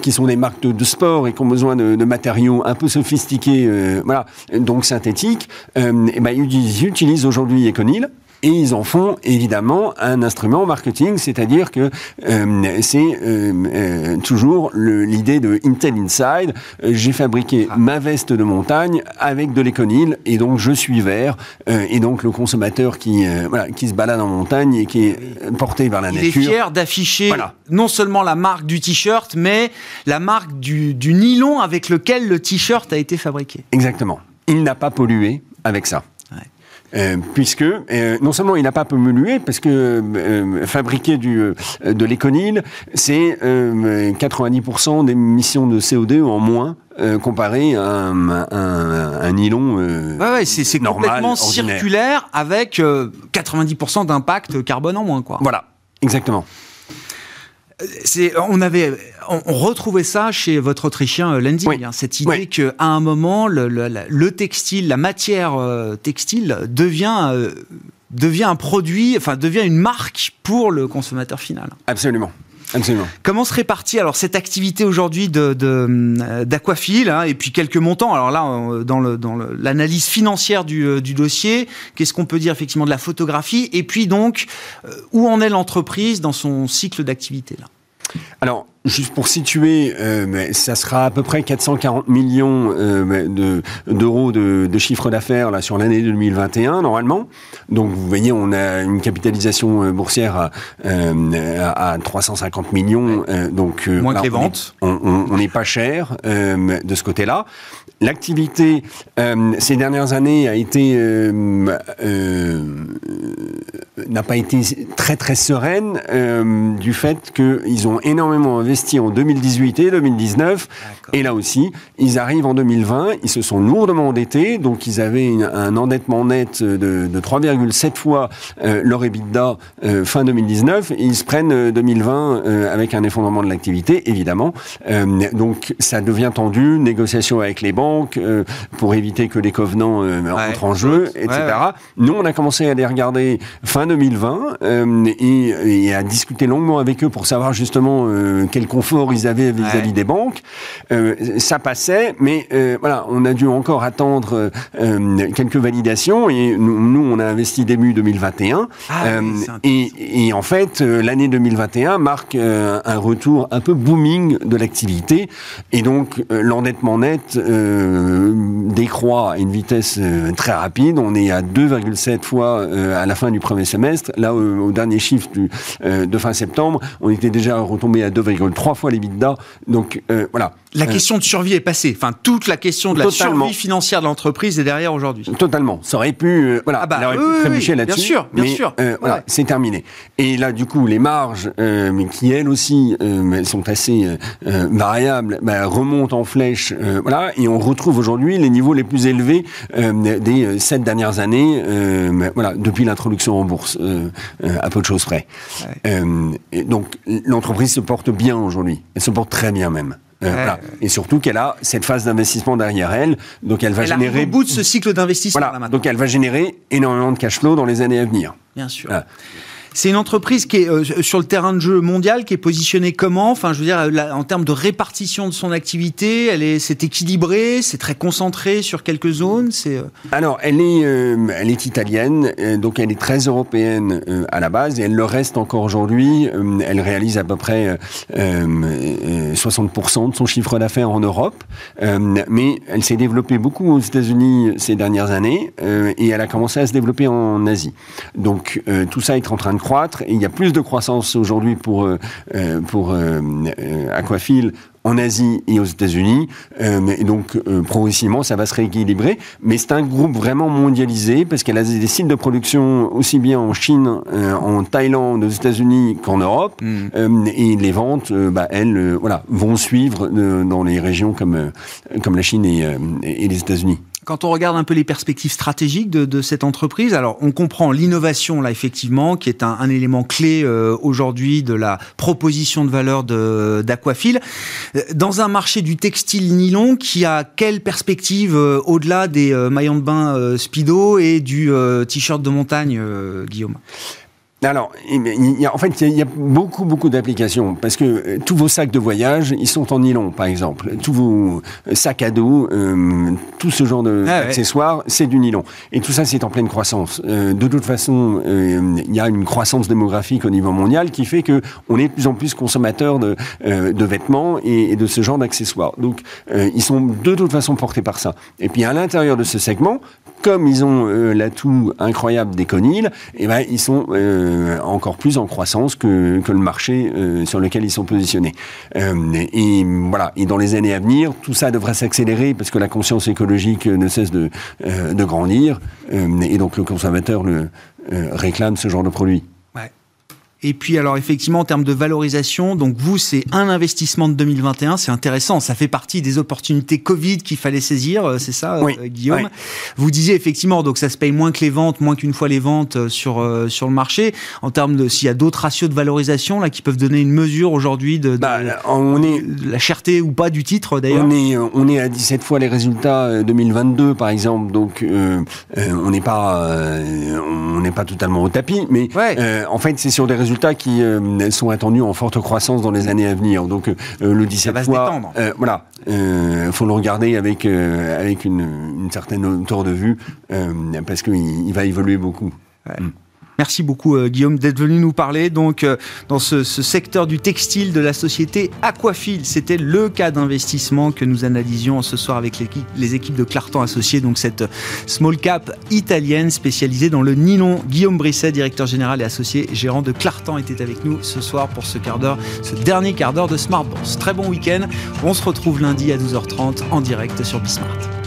qui sont des marques de, sport et qui ont besoin de, matériaux un peu sophistiqués, voilà, donc synthétiques. et ben, ils utilisent aujourd'hui Econil et ils en font évidemment un instrument marketing, c'est-à-dire que euh, c'est euh, euh, toujours l'idée de Intel Inside. J'ai fabriqué ah. ma veste de montagne avec de l'éconil et donc je suis vert. et donc le consommateur qui, voilà, qui se balade en montagne et qui est porté vers la nature. Il est fier d'afficher non seulement la marque du t-shirt, mais la marque du, du nylon avec lequel le t-shirt a été fabriqué. Exactement. Il n'a pas pollué avec ça. Euh, puisque euh, non seulement il n'a pas pollué, parce que euh, fabriquer du, de l'éconil, c'est 90% d'émissions de CO2 en moins comparé à un, nylon ouais, ouais, c'est complètement circulaire avec 90% d'impact carbone en moins. Quoi. Voilà, exactement on avait, on, retrouvait ça chez votre Autrichien euh, Lending, hein, cette idée qu'à un moment, le, textile, la matière euh, textile devient euh, devient un produit, enfin devient une marque pour le consommateur final. Absolument. Absolument. Comment se répartit alors cette activité aujourd'hui de, euh, d'aquaphile hein, et puis quelques montants? Alors là, euh, dans, le, dans l'analyse financière du, euh, du dossier, qu'est-ce qu'on peut dire effectivement de la photographie? Et puis donc, où en est l'entreprise dans son cycle d'activité là? Alors, juste pour situer, euh, ça sera à peu près 440 millions euh, d'euros de, chiffre d'affaires là sur l'année 2021 normalement. Donc vous voyez, on a une capitalisation euh, boursière à, 350 millions. donc moins que les ventes. On n'est pas cher de ce côté-là. L'activité ces dernières années a été n'a pas été très très sereine du fait qu'ils ont énormément investi en 2018 et 2019. Et là aussi, ils arrivent en 2020, ils se sont lourdement endettés, donc ils avaient un endettement net de, 3,7 fois euh, leur EBITDA euh, fin 2019, et ils se prennent 2020 euh, avec un effondrement de l'activité, évidemment. donc ça devient tendu, négociation avec les banques pour éviter que les covenants entrent en jeu, etc. Nous, on a commencé à les regarder fin 2020 et, et, à discuter longuement avec eux pour savoir justement quel confort ils avaient vis-à-vis des banques. Euh, ça passait, mais euh, voilà, on a dû encore attendre euh, quelques validations et nous, on a investi début 2021 ah et, et, en fait l'année 2021 marque un retour un peu booming de l'activité et donc l'endettement net décroît à une vitesse très rapide. On est à 2,7 fois à la fin du premier semestre. Là, au, dernier chiffre du, de fin septembre, on était déjà retombé à 2,3 trois fois les bidas. Donc voilà. La question de survie est passée. Enfin, toute la question de la survie financière de l'entreprise est derrière aujourd'hui. Totalement. Ça aurait pu, voilà, ah bah, aurait pu trébucher là-dessus. Bien sûr, bien mais, sûr. voilà, c'est terminé. Et là, du coup, les marges, mais qui elles aussi sont assez variables, bah, remontent en flèche. voilà, et on retrouve aujourd'hui les niveaux les plus élevés des sept dernières années. voilà, depuis l'introduction en bourse, à peu de choses près. et donc, l'entreprise se porte bien aujourd'hui. Elle se porte très bien même. Euh, Et surtout qu'elle a cette phase d'investissement derrière elle, donc elle va générer. au bout de ce cycle d'investissement. Voilà, donc elle va générer énormément de cash flow dans les années à venir. Bien sûr. C'est une entreprise qui est euh, sur le terrain de jeu mondial, qui est positionnée comment? Enfin, je veux dire, en termes de répartition de son activité, elle est, c'est équilibré, c'est très concentré sur quelques zones. C'est euh? Alors, elle est, euh, elle est italienne, donc elle est très européenne à la base, et elle le reste encore aujourd'hui. elle réalise à peu près 60% de son chiffre d'affaires en Europe, mais elle s'est développée beaucoup aux États-Unis ces dernières années, et elle a commencé à se développer en Asie. Donc, tout ça est en train de croître. Et il y a plus de croissance aujourd'hui pour, euh, euh, pour euh, Aquafil en Asie et aux États-Unis. et donc, progressivement, ça va se rééquilibrer. Mais c'est un groupe vraiment mondialisé parce qu'elle a des sites de production aussi bien en Chine, en Thaïlande, aux États-Unis qu'en Europe. Mm. et les ventes, bah, elles, voilà, vont suivre dans les régions comme, comme la Chine et, et les États-Unis. Quand on regarde un peu les perspectives stratégiques de, cette entreprise, alors on comprend l'innovation là effectivement, qui est un, élément clé euh, aujourd'hui de la proposition de valeur d'Aquafil. Euh, dans un marché du textile nylon, qui a quelle perspective euh, au-delà des maillons de bain Speedo et du t-shirt de montagne, Guillaume? Alors, il y a, en fait, il y a beaucoup, beaucoup d'applications parce que euh, tous vos sacs de voyage, ils sont en nylon, par exemple. Tous vos euh, sacs à dos, euh, tout ce genre d'accessoires, ah c'est du nylon. Et tout ça, c'est en pleine croissance. de toute façon, il y a une croissance démographique au niveau mondial qui fait que on est de plus en plus consommateur de, de vêtements et, et, de ce genre d'accessoires. Donc, ils sont de toute façon portés par ça. Et puis, à l'intérieur de ce segment, comme ils ont l'atout incroyable des conils, et eh ben, ils sont euh, encore plus en croissance que, que le marché euh, sur lequel ils sont positionnés. Euh, et voilà. Et dans les années à venir, tout ça devrait s'accélérer parce que la conscience écologique ne cesse de, de grandir. et donc le consommateur réclame ce genre de produit. Et puis alors effectivement en termes de valorisation, donc vous c'est un investissement de 2021, c'est intéressant, ça fait partie des opportunités Covid qu'il fallait saisir, euh, c'est ça oui, euh, Guillaume Vous disiez effectivement donc ça se paye moins que les ventes, moins qu'une fois les ventes euh, sur sur le marché. En termes de s'il y a d'autres ratios de valorisation là qui peuvent donner une mesure aujourd'hui de, bah, on est la cherté ou pas du titre d'ailleurs. On est on est à 17 fois les résultats 2022 par exemple, donc on n'est pas on n'est pas totalement au tapis, mais en fait c'est sur des résultats résultats qui euh, sont attendus en forte croissance dans les années à venir. Donc euh, le 17 ça fois, euh, voilà, il faut le regarder avec avec une, une, certaine hauteur de vue parce qu'il il va évoluer beaucoup. Mm. Merci beaucoup euh, Guillaume d'être venu nous parler donc euh, dans ce, secteur du textile de la société Aquafil. C'était le cas d'investissement que nous analysions ce soir avec les équipes de Clartan Associés, donc cette small cap italienne spécialisée dans le nylon. Guillaume Brisset, directeur général et associé gérant de Clartan, était avec nous ce soir pour ce quart d'heure, ce dernier quart d'heure de Smart Bourse. Très bon week-end. On se retrouve lundi à 12h30 en direct sur Bismart.